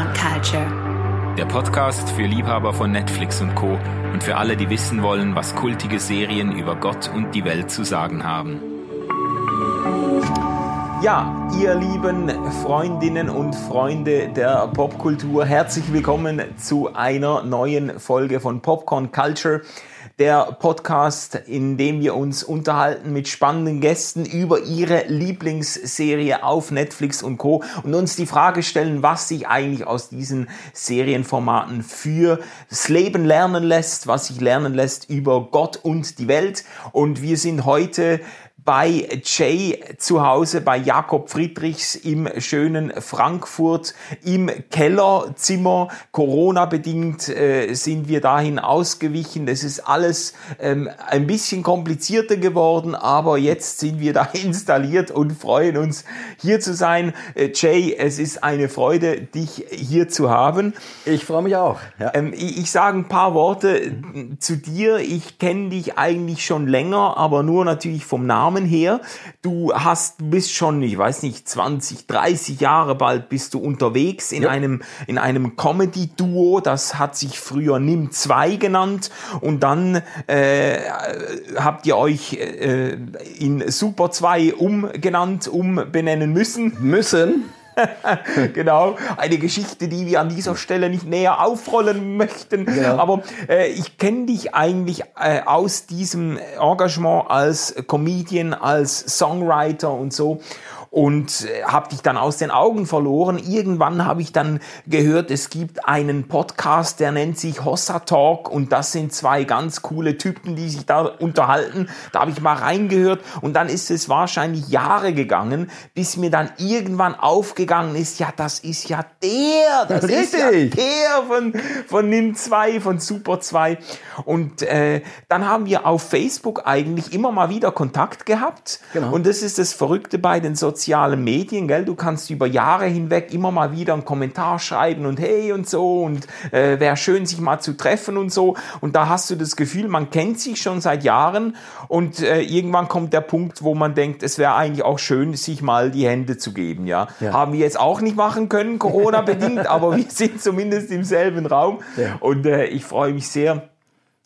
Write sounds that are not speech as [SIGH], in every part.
Popcorn Culture. Der Podcast für Liebhaber von Netflix und Co. und für alle, die wissen wollen, was kultige Serien über Gott und die Welt zu sagen haben. Ja, ihr lieben Freundinnen und Freunde der Popkultur, herzlich willkommen zu einer neuen Folge von Popcorn Culture der Podcast, in dem wir uns unterhalten mit spannenden Gästen über ihre Lieblingsserie auf Netflix und Co. und uns die Frage stellen, was sich eigentlich aus diesen Serienformaten für das Leben lernen lässt, was sich lernen lässt über Gott und die Welt. Und wir sind heute bei Jay zu Hause bei Jakob Friedrichs im schönen Frankfurt im Kellerzimmer. Corona bedingt äh, sind wir dahin ausgewichen. Das ist alles ähm, ein bisschen komplizierter geworden, aber jetzt sind wir da [LAUGHS] installiert und freuen uns hier zu sein. Äh, Jay, es ist eine Freude, dich hier zu haben. Ich freue mich auch. Ja. Ähm, ich, ich sage ein paar Worte zu dir. Ich kenne dich eigentlich schon länger, aber nur natürlich vom Namen Namen her. Du hast, bist schon, ich weiß nicht, 20, 30 Jahre bald bist du unterwegs in ja. einem, in einem Comedy-Duo. Das hat sich früher Nimm 2 genannt. Und dann äh, habt ihr euch äh, in Super 2 umgenannt, umbenennen müssen. Müssen? [LAUGHS] genau, eine Geschichte, die wir an dieser Stelle nicht näher aufrollen möchten. Genau. Aber äh, ich kenne dich eigentlich äh, aus diesem Engagement als Comedian, als Songwriter und so und äh, habe dich dann aus den Augen verloren. Irgendwann habe ich dann gehört, es gibt einen Podcast, der nennt sich Hossa Talk und das sind zwei ganz coole Typen, die sich da unterhalten. Da habe ich mal reingehört und dann ist es wahrscheinlich Jahre gegangen, bis mir dann irgendwann aufgegangen ist, ja, das ist ja der, das Richtig. ist ja der von, von NIM 2, von Super 2. Und äh, dann haben wir auf Facebook eigentlich immer mal wieder Kontakt gehabt. Genau. Und das ist das Verrückte bei den sozialen sozialen Medien, gell? Du kannst über Jahre hinweg immer mal wieder einen Kommentar schreiben und hey und so und äh, wäre schön, sich mal zu treffen und so. Und da hast du das Gefühl, man kennt sich schon seit Jahren und äh, irgendwann kommt der Punkt, wo man denkt, es wäre eigentlich auch schön, sich mal die Hände zu geben, ja. ja. Haben wir jetzt auch nicht machen können, Corona bedingt, [LAUGHS] aber wir sind zumindest im selben Raum. Ja. Und äh, ich freue mich sehr,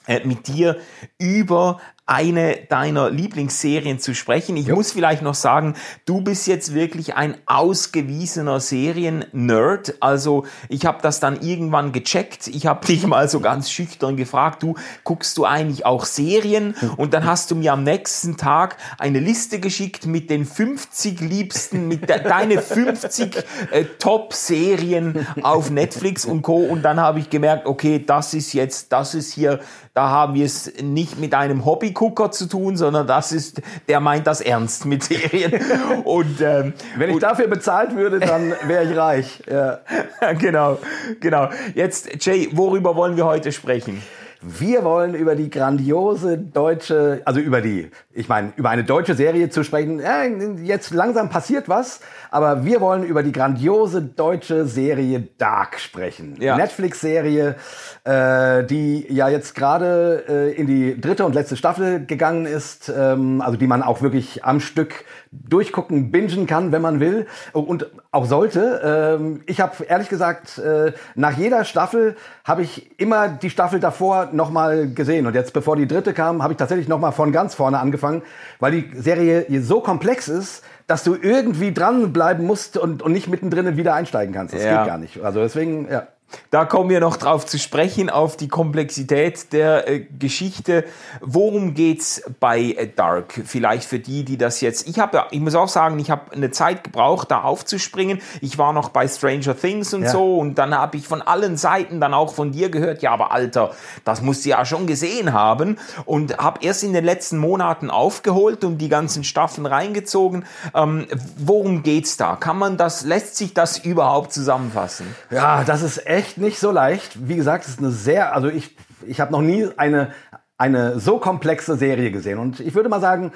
äh, mit dir über eine deiner Lieblingsserien zu sprechen. Ich jo. muss vielleicht noch sagen, du bist jetzt wirklich ein ausgewiesener Serien-Nerd. Also ich habe das dann irgendwann gecheckt. Ich habe dich mal so ganz schüchtern gefragt, du guckst du eigentlich auch Serien? Und dann hast du mir am nächsten Tag eine Liste geschickt mit den 50 liebsten, mit de deine 50 äh, Top-Serien auf Netflix und Co. Und dann habe ich gemerkt, okay, das ist jetzt, das ist hier, da haben wir es nicht mit einem Hobby Gucker zu tun, sondern das ist, der meint das ernst mit Serien. [LAUGHS] Und ähm, wenn ich und, dafür bezahlt würde, dann wäre ich reich. Ja. [LAUGHS] genau, genau. Jetzt Jay, worüber wollen wir heute sprechen? Wir wollen über die grandiose deutsche, also über die, ich meine, über eine deutsche Serie zu sprechen. Ja, jetzt langsam passiert was, aber wir wollen über die grandiose deutsche Serie Dark sprechen. Ja. Netflix-Serie, äh, die ja jetzt gerade äh, in die dritte und letzte Staffel gegangen ist, ähm, also die man auch wirklich am Stück durchgucken, bingen kann, wenn man will und auch sollte. Ähm, ich habe ehrlich gesagt äh, nach jeder Staffel habe ich immer die Staffel davor nochmal gesehen und jetzt bevor die dritte kam, habe ich tatsächlich nochmal von ganz vorne angefangen, weil die Serie so komplex ist, dass du irgendwie dranbleiben musst und, und nicht mittendrin wieder einsteigen kannst. Das ja. geht gar nicht. Also deswegen, ja. Da kommen wir noch drauf zu sprechen, auf die Komplexität der äh, Geschichte. Worum geht's bei äh, Dark? Vielleicht für die, die das jetzt. Ich habe, ich muss auch sagen, ich habe eine Zeit gebraucht, da aufzuspringen. Ich war noch bei Stranger Things und ja. so und dann habe ich von allen Seiten dann auch von dir gehört, ja, aber Alter, das musst du ja schon gesehen haben und habe erst in den letzten Monaten aufgeholt und die ganzen Staffeln reingezogen. Ähm, worum geht's da? Kann man das, lässt sich das überhaupt zusammenfassen? Ja, das ist echt nicht so leicht. Wie gesagt, es ist eine sehr, also ich, ich habe noch nie eine, eine so komplexe Serie gesehen. Und ich würde mal sagen,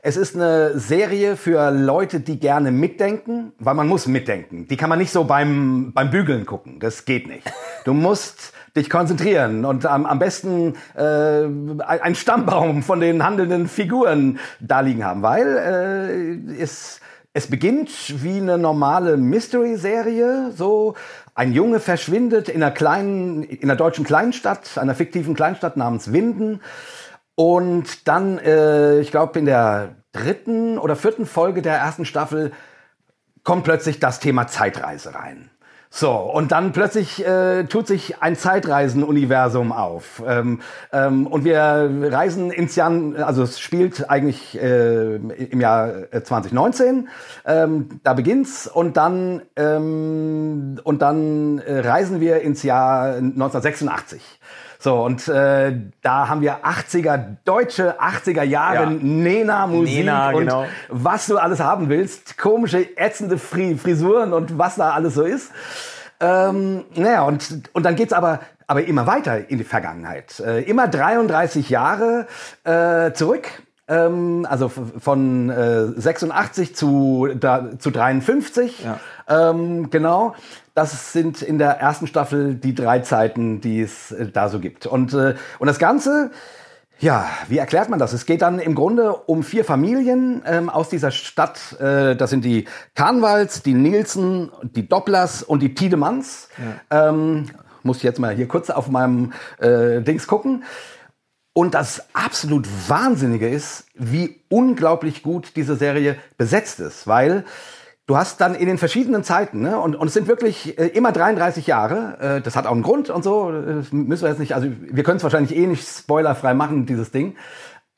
es ist eine Serie für Leute, die gerne mitdenken, weil man muss mitdenken. Die kann man nicht so beim, beim Bügeln gucken. Das geht nicht. Du musst dich konzentrieren und am, am besten äh, ein Stammbaum von den handelnden Figuren da liegen haben, weil äh, es es beginnt wie eine normale Mystery-Serie, so ein Junge verschwindet in einer kleinen, in einer deutschen Kleinstadt, einer fiktiven Kleinstadt namens Winden. Und dann, äh, ich glaube, in der dritten oder vierten Folge der ersten Staffel kommt plötzlich das Thema Zeitreise rein. So, und dann plötzlich äh, tut sich ein Zeitreisen-Universum auf. Ähm, ähm, und wir reisen ins Jahr, also es spielt eigentlich äh, im Jahr 2019. Äh, ähm, da beginnt's und dann ähm, und dann äh, reisen wir ins Jahr 1986. So, und äh, da haben wir 80er, deutsche 80er Jahre ja. Nena-Musik Nena, und genau. was du alles haben willst. Komische, ätzende Frisuren und was da alles so ist. Ähm, naja, und, und dann geht's aber, aber immer weiter in die Vergangenheit. Äh, immer 33 Jahre äh, zurück ähm, also von äh, 86 zu, da, zu 53. Ja. Ähm, genau. Das sind in der ersten Staffel die drei Zeiten, die es äh, da so gibt. Und, äh, und das Ganze, ja, wie erklärt man das? Es geht dann im Grunde um vier Familien ähm, aus dieser Stadt. Äh, das sind die Karnwals, die Nielsen, die Dopplers und die Tiedemanns. Ja. Ähm, muss ich jetzt mal hier kurz auf meinem äh, Dings gucken. Und das absolut Wahnsinnige ist, wie unglaublich gut diese Serie besetzt ist, weil du hast dann in den verschiedenen Zeiten, ne, und, und es sind wirklich äh, immer 33 Jahre, äh, das hat auch einen Grund und so, das müssen wir jetzt nicht, also wir können es wahrscheinlich eh nicht spoilerfrei machen, dieses Ding.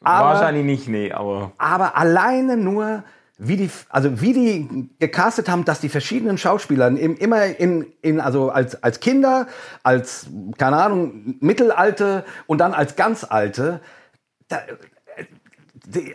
Aber, Wahrscheinlich nicht, nee, aber. Aber alleine nur, wie die, also wie die gecastet haben, dass die verschiedenen Schauspieler immer in, in also als, als Kinder, als, keine Ahnung, Mittelalte und dann als ganz alte, da,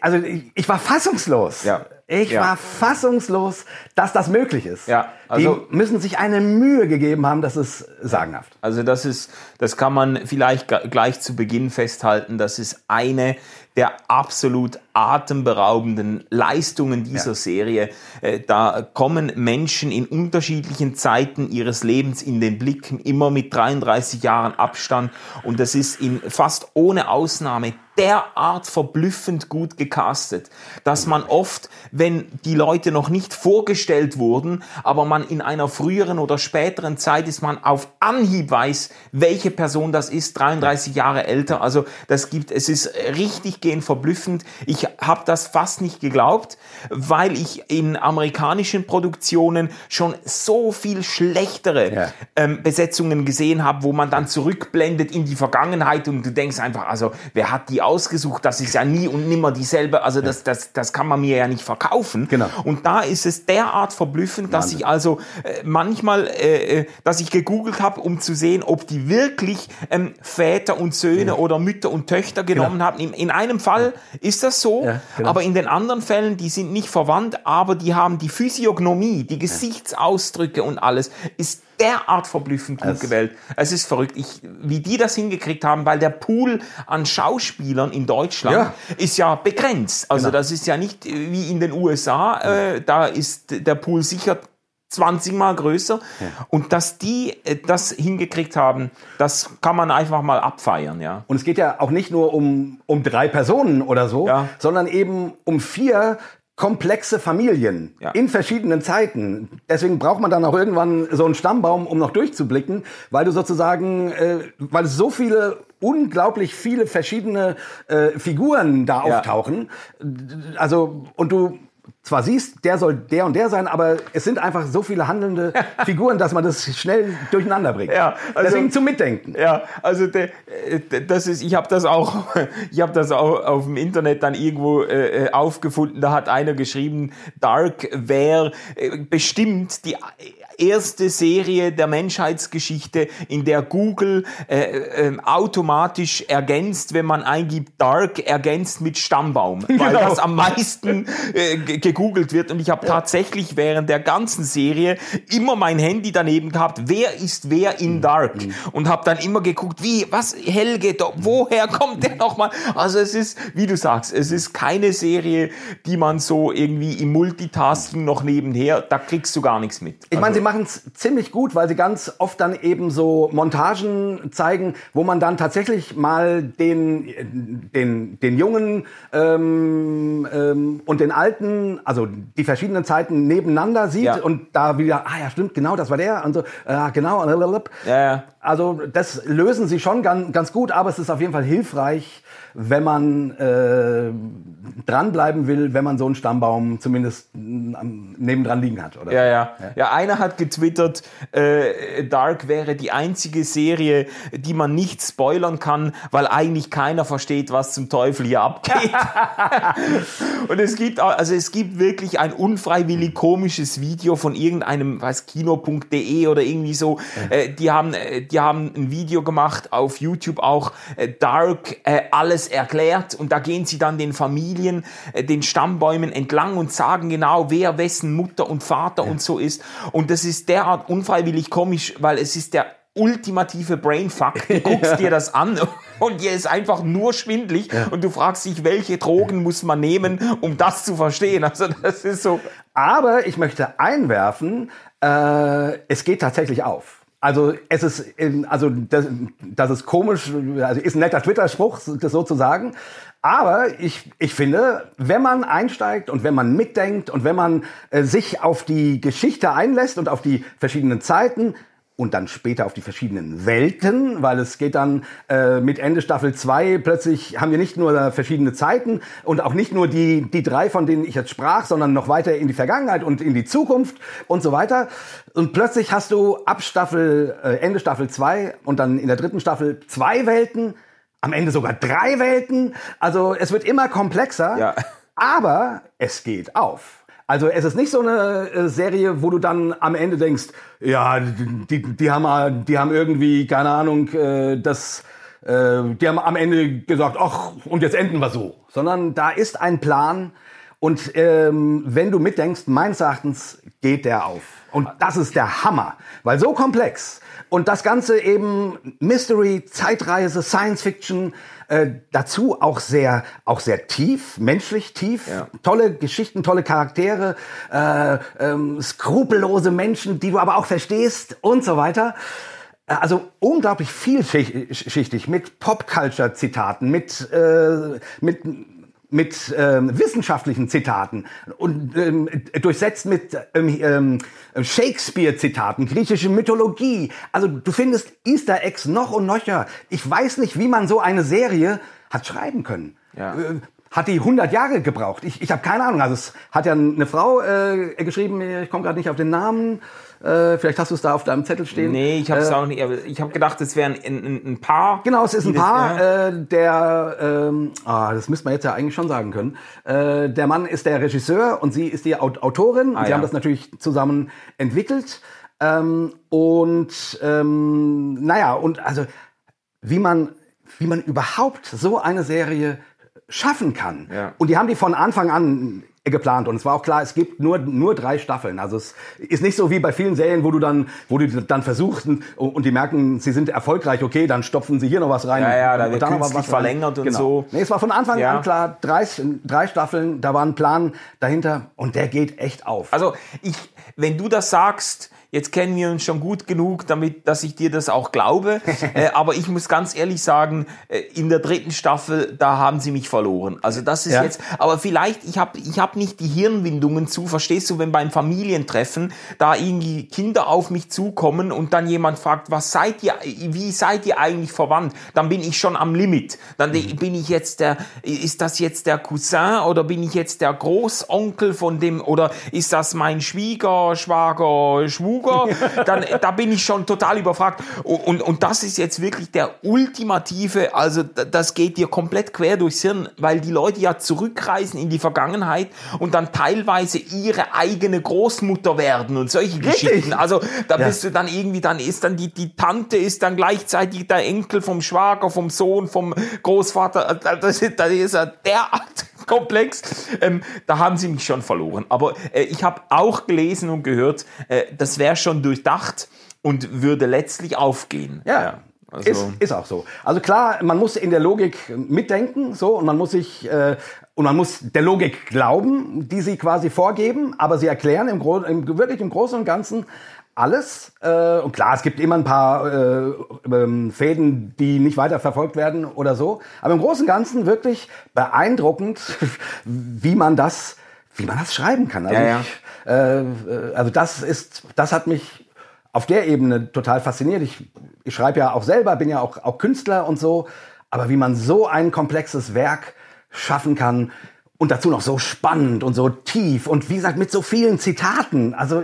also ich war fassungslos. Ja. Ich ja. war fassungslos, dass das möglich ist. Ja, also die müssen sich eine Mühe gegeben haben, das ist sagenhaft. Also das ist, das kann man vielleicht gleich zu Beginn festhalten. Das ist eine der absolut atemberaubenden Leistungen dieser ja. Serie. Äh, da kommen Menschen in unterschiedlichen Zeiten ihres Lebens in den Blick, immer mit 33 Jahren Abstand. Und das ist in fast ohne Ausnahme derart verblüffend gut gecastet, dass man oft, wenn die Leute noch nicht vorgestellt wurden, aber man in einer früheren oder späteren Zeit ist, man auf Anhieb weiß, welche Person das ist, 33 Jahre älter. Also das gibt, es ist richtig gehend verblüffend. Ich habe das fast nicht geglaubt, weil ich in amerikanischen Produktionen schon so viel schlechtere ja. ähm, Besetzungen gesehen habe, wo man dann zurückblendet in die Vergangenheit und du denkst einfach, also wer hat die ausgesucht? Das ist ja nie und nimmer dieselbe. Also das, das, das kann man mir ja nicht verkaufen. Genau. Und da ist es derart verblüffend, dass ich also äh, manchmal, äh, äh dass ich gegoogelt habe, um zu sehen, ob die wirklich ähm, Väter und Söhne ja. oder Mütter und Töchter genommen genau. haben. In, in, einem Fall ist das so, ja, genau. aber in den anderen Fällen, die sind nicht verwandt, aber die haben die Physiognomie, die Gesichtsausdrücke und alles ist derart verblüffend gut es gewählt. Es ist verrückt, ich, wie die das hingekriegt haben, weil der Pool an Schauspielern in Deutschland ja. ist ja begrenzt. Also genau. das ist ja nicht wie in den USA, äh, da ist der Pool sicher 20 mal größer. Ja. Und dass die äh, das hingekriegt haben, das kann man einfach mal abfeiern, ja. Und es geht ja auch nicht nur um, um drei Personen oder so, ja. sondern eben um vier komplexe Familien ja. in verschiedenen Zeiten. Deswegen braucht man dann auch irgendwann so einen Stammbaum, um noch durchzublicken, weil du sozusagen, äh, weil es so viele unglaublich viele verschiedene äh, Figuren da ja. auftauchen. Also und du zwar siehst, der soll der und der sein, aber es sind einfach so viele handelnde [LAUGHS] Figuren, dass man das schnell durcheinander bringt. Ja, also, Deswegen zum Mitdenken. Ja, also de, de, das ist, ich habe das auch, [LAUGHS] ich habe das auch auf dem Internet dann irgendwo äh, äh aufgefunden. Da hat einer geschrieben, Dark wäre äh, bestimmt die erste Serie der Menschheitsgeschichte, in der Google äh, äh, automatisch ergänzt, wenn man eingibt Dark, ergänzt mit Stammbaum, [LAUGHS] weil genau. das am meisten äh, gegoogelt wird. Und ich habe ja. tatsächlich während der ganzen Serie immer mein Handy daneben gehabt, wer ist wer in mhm. Dark? Mhm. Und habe dann immer geguckt, wie, was, Helge, da, woher kommt der nochmal? Also es ist, wie du sagst, es ist keine Serie, die man so irgendwie im Multitasking noch nebenher, da kriegst du gar nichts mit. Ich meine, also, machen es ziemlich gut, weil sie ganz oft dann eben so Montagen zeigen, wo man dann tatsächlich mal den, den, den Jungen ähm, ähm, und den Alten Zeiten, also die verschiedenen Zeiten nebeneinander sieht Ja. und da wieder, ah ja, stimmt, genau, das war der und so, ja, genau. Ja, ja. Also das lösen sie schon ganz, ganz gut, aber es ist auf jeden Fall hilfreich, wenn man äh, dranbleiben will, wenn man so einen Stammbaum zumindest mm, nebendran liegen hat. Oder? Ja, ja. Ja, einer hat getwittert, äh, Dark wäre die einzige Serie, die man nicht spoilern kann, weil eigentlich keiner versteht, was zum Teufel hier abgeht. [LAUGHS] Und es gibt, also es gibt wirklich ein unfreiwillig komisches Video von irgendeinem, weiß Kino.de oder irgendwie so. Äh, die haben, äh, die haben ein Video gemacht auf YouTube auch äh, Dark äh, alles erklärt und da gehen sie dann den Familien, äh, den Stammbäumen entlang und sagen genau, wer wessen Mutter und Vater und so ist. Und das ist derart unfreiwillig komisch, weil es ist der ultimative Brainfuck. Du [LAUGHS] guckst dir das an und dir ist einfach nur schwindlig und du fragst dich, welche Drogen muss man nehmen, um das zu verstehen. Also das ist so. Aber ich möchte einwerfen, äh, es geht tatsächlich auf. Also es ist, also das, das ist komisch, also ist ein netter Twitter-Spruch, das so zu sagen. Aber ich, ich finde, wenn man einsteigt und wenn man mitdenkt und wenn man äh, sich auf die Geschichte einlässt und auf die verschiedenen Zeiten, und dann später auf die verschiedenen Welten, weil es geht dann äh, mit Ende Staffel 2 plötzlich haben wir nicht nur äh, verschiedene Zeiten und auch nicht nur die, die drei, von denen ich jetzt sprach, sondern noch weiter in die Vergangenheit und in die Zukunft und so weiter. Und plötzlich hast du ab Staffel, äh, Ende Staffel 2 und dann in der dritten Staffel zwei Welten, am Ende sogar drei Welten. Also es wird immer komplexer, Ja. aber es geht auf. Also es ist nicht so eine äh, Serie, wo du dann am Ende denkst, ja, die, die, haben, die haben irgendwie, keine Ahnung, äh, das, äh, die haben am Ende gesagt, ach, und jetzt enden wir so. Sondern da ist ein Plan und ähm, wenn du mitdenkst, meines Erachtens geht der auf. Und das ist der Hammer, weil so komplex und das Ganze eben Mystery, Zeitreise, Science Fiction, äh, dazu auch sehr, auch sehr tief, menschlich tief, Ja. tolle Geschichten, tolle Charaktere, äh, ähm, skrupellose Menschen, die du aber auch verstehst und so weiter. Äh, Also unglaublich vielschichtig mit Popculture-Zitaten, mit, äh, mit mit ähm, wissenschaftlichen Zitaten und ähm, durchsetzt mit ähm, ähm, Shakespeare-Zitaten, griechische Mythologie. Also du findest Easter Eggs noch und nöcher. Ich weiß nicht, wie man so eine Serie hat schreiben können. Ja. Hat die 100 Jahre gebraucht? Ich, ich habe keine Ahnung. Also es hat ja eine Frau äh, geschrieben, ich komme gerade nicht auf den Namen. Äh, vielleicht hast du es da auf deinem Zettel stehen. Nee, ich habe es Äh, auch nicht. Ich habe gedacht, es wären ein, ein, ein Paar. Genau, es ist ein das- Paar, ja. äh, der, ähm, ah, das müsste man jetzt ja eigentlich schon sagen können. Äh, der Mann ist der Regisseur und sie ist die Aut Autorin. Ah, sie ja. haben das natürlich zusammen entwickelt. Ähm, und ähm, naja, und also wie man, wie man überhaupt so eine Serie schaffen kann. Ja. Und die haben die von Anfang an geplant und es war auch klar, es gibt nur nur drei Staffeln. Also es ist nicht so wie bei vielen Serien, wo du dann wo du dann versuchst und, die merken, sie sind erfolgreich, okay, dann stopfen sie hier noch was rein. Ja, ja, da und wird dann noch was rein. verlängert und genau. so. Nee, es war von Anfang Ja. an klar, drei, drei Staffeln, da war ein Plan dahinter und der geht echt auf. Also ich, wenn du das sagst, jetzt kennen wir uns schon gut genug, damit, dass ich dir das auch glaube. [LAUGHS] äh, aber ich muss ganz ehrlich sagen, äh, in der dritten Staffel, da haben sie mich verloren. Also das ist Ja. jetzt, aber vielleicht, ich habe ich hab nicht die Hirnwindungen zu, verstehst du, wenn beim Familientreffen da irgendwie Kinder auf mich zukommen und dann jemand fragt, was seid ihr, wie seid ihr eigentlich verwandt? Dann bin ich schon am Limit. Dann Mhm. bin ich jetzt der, ist das jetzt der Cousin oder bin ich jetzt der Großonkel von dem oder ist das mein Schwieger, Schwager, Schwuger? Dann, da bin ich schon total überfragt. Und, und, und das ist jetzt wirklich der ultimative, also das geht dir komplett quer durchs Hirn, weil die Leute ja zurückreisen in die Vergangenheit und dann teilweise ihre eigene Großmutter werden und solche Geschichten. Also da Ja. bist du dann irgendwie, dann ist dann die, die Tante ist dann gleichzeitig der Enkel vom Schwager, vom Sohn, vom Großvater. Das ist, das ist ja derart komplex. Ähm, da haben sie mich schon verloren. Aber äh, ich habe auch gelesen und gehört, äh, das wäre schon durchdacht und würde letztlich aufgehen. Ja. also, ist, ist auch so. Also klar, man muss in der Logik mitdenken, so, und man muss sich, äh, und man muss der Logik glauben, die sie quasi vorgeben, aber sie erklären im, im wirklich im Großen und Ganzen alles. Äh, und klar, es gibt immer ein paar äh, ähm, Fäden, die nicht weiter verfolgt werden oder so. Aber im Großen und Ganzen wirklich beeindruckend, [LAUGHS] wie man das wie man das schreiben kann. Also, Ja, ja. Ich, äh, also das ist, das hat mich auf der Ebene total fasziniert. Ich, ich schreibe ja auch selber, bin ja auch, auch Künstler und so. Aber wie man so ein komplexes Werk schaffen kann und dazu noch so spannend und so tief und wie gesagt mit so vielen Zitaten, also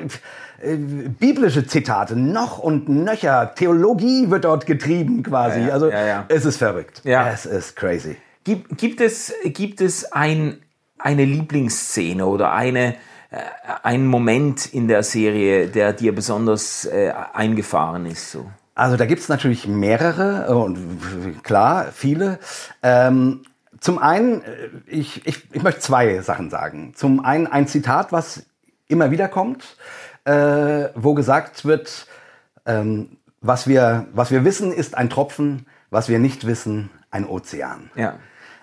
äh, biblische Zitate, noch und nöcher, Theologie wird dort getrieben quasi. Ja, ja, also ja, es ist verrückt. Ja. Es ist crazy. Gibt, gibt es, gibt es ein, eine Lieblingsszene oder eine, äh, einen Moment in der Serie, der dir besonders äh, eingefahren ist? So? Also da gibt's natürlich mehrere und klar, viele. Ähm, zum einen, äh, ich, ich, ich möchte zwei Sachen sagen. Zum einen ein Zitat, was immer wieder kommt, äh, wo gesagt wird, ähm, was, wir, was wir wissen, ist ein Tropfen, was wir nicht wissen, ein Ozean. Ja.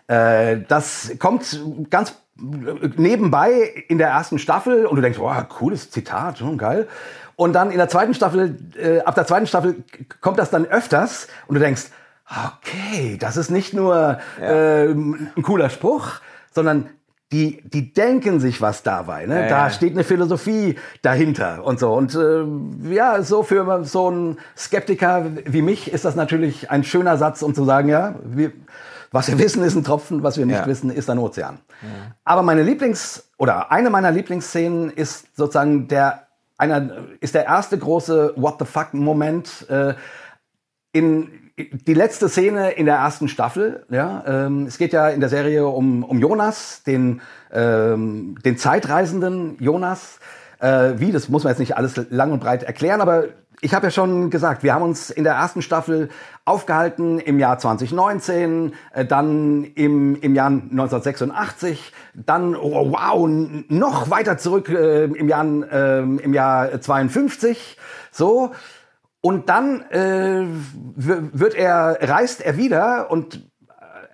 Äh, das kommt ganz nebenbei in der ersten Staffel und du denkst, oh, cooles Zitat, hm, geil. Und dann in der zweiten Staffel, äh, ab der zweiten Staffel kommt das dann öfters und du denkst, okay, das ist nicht nur äh, ein cooler Spruch, sondern die, die denken sich was dabei. Ne? Ja, da ja. steht eine Philosophie dahinter und so. Und äh, ja, so für so einen Skeptiker wie mich ist das natürlich ein schöner Satz, um zu sagen, ja, wir, was wir wissen ist ein Tropfen, was wir nicht Ja. wissen ist ein Ozean. Aber meine Lieblings- oder eine meiner Lieblingsszenen ist sozusagen der einer ist der erste große What the fuck Moment äh, in die letzte Szene in der ersten Staffel. Ja, ähm, es geht ja in der Serie um, um Jonas, den, ähm, den Zeitreisenden Jonas. Äh, wie, das muss man jetzt nicht alles lang und breit erklären, aber ich habe ja schon gesagt, wir haben uns in der ersten Staffel aufgehalten im Jahr 2019, äh, dann im, im Jahr 1986, dann, oh, wow, noch weiter zurück äh, im, Jahr, äh, im Jahr 52. So, und dann äh, wird er, reist er wieder und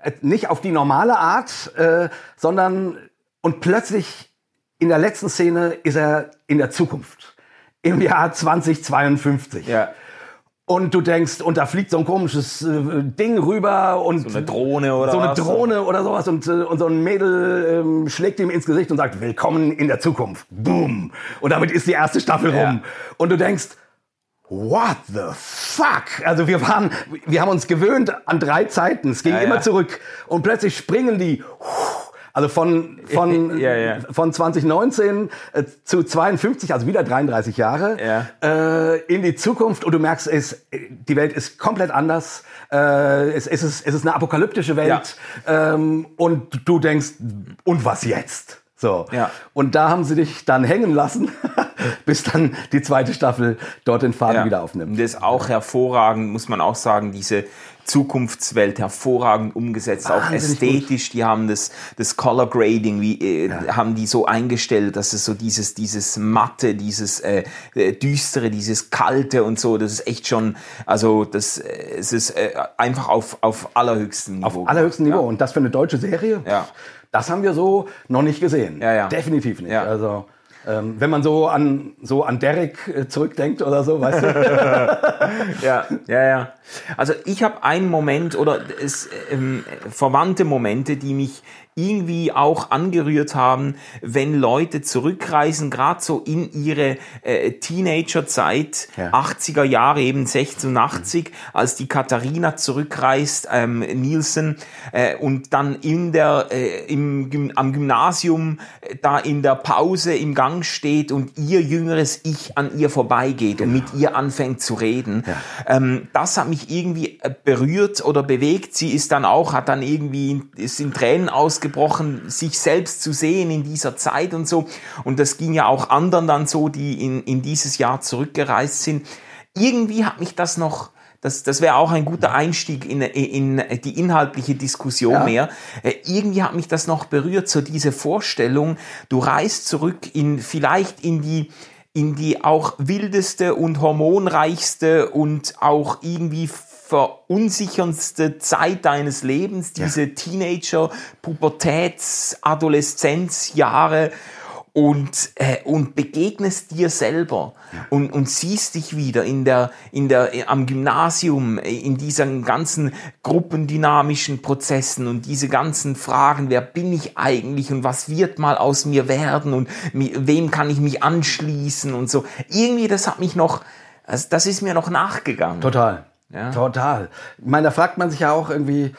äh, nicht auf die normale Art, äh, sondern und plötzlich in der letzten Szene ist er in der Zukunft. Im Jahr 2052. Ja. Und du denkst, und da fliegt so ein komisches äh, Ding rüber und So eine Drohne oder so eine was? Drohne oder sowas und, äh, und so ein Mädel ähm, schlägt ihm ins Gesicht und sagt, willkommen in der Zukunft. Boom. Und damit ist die erste Staffel Ja. rum. Und du denkst, what the fuck? Also wir waren, wir haben uns gewöhnt an drei Zeiten. Es ging Ja, immer ja. zurück. Und plötzlich springen die, also von, von, [LAUGHS] Ja, von 2019 äh, zu 52, also wieder 33 Jahre, Ja. äh, in die Zukunft und du merkst, es, die Welt ist komplett anders. Äh, es, es, ist, es ist eine apokalyptische Welt. Ähm, und du denkst, und was jetzt? So. Ja. Und da haben sie dich dann hängen lassen, [LAUGHS] [LAUGHS] bis dann die zweite Staffel dort den Faden Ja. wieder Und aufnimmt. das ist auch hervorragend, muss man auch sagen, diese Zukunftswelt hervorragend umgesetzt, auch ästhetisch. Die haben das, das Color Grading, wie, äh, haben die so eingestellt, dass es so dieses, dieses matte, dieses äh, äh, düstere, dieses kalte und so, das ist echt schon, also das, äh, es ist äh, einfach auf, auf allerhöchstem Niveau. Auf allerhöchstem Niveau. Ja. Und das für eine deutsche Serie, Ja. das haben wir so noch nicht gesehen. Ja, ja. Definitiv nicht. Ja. Also ähm, wenn man so an so an Derek äh, zurückdenkt oder so, weißt du? [LAUGHS] Ja, ja, ja. Also ich habe einen Moment oder es, ähm, verwandte Momente, die mich irgendwie auch angerührt haben, wenn Leute zurückreisen, gerade so in ihre äh, Teenagerzeit, Ja. 80er Jahre, eben 86, als die Katharina zurückreist, ähm, Nielsen, äh, und dann in der, äh, im, am Gymnasium äh, da in der Pause im Gang steht und ihr jüngeres Ich an ihr vorbeigeht und mit ihr anfängt zu reden. Ähm, das hat mich irgendwie äh, berührt oder bewegt. Sie ist dann auch, hat dann irgendwie, ist in Tränen ausgebrochen, sich selbst zu sehen in dieser Zeit und so. Und das ging ja auch anderen dann so, die in, in dieses Jahr zurückgereist sind. Irgendwie hat mich das noch, das, das wäre auch ein guter Einstieg in, in die inhaltliche Diskussion Ja. mehr. Äh, irgendwie hat mich das noch berührt, so diese Vorstellung, du reist zurück in, vielleicht in die, in die auch wildeste und hormonreichste und auch irgendwie verunsicherndste Zeit deines Lebens, diese Teenager, Pubertäts, Adoleszenzjahre. und, äh, und begegnest dir selber und, und siehst dich wieder in der, in der, am Gymnasium, in diesen ganzen gruppendynamischen Prozessen und diese ganzen Fragen, wer bin ich eigentlich und was wird mal aus mir werden und wem kann ich mich anschließen und so. Irgendwie, das hat mich noch, das ist mir noch nachgegangen. Total. Ja. Total. Ich meine, da fragt man sich ja auch irgendwie,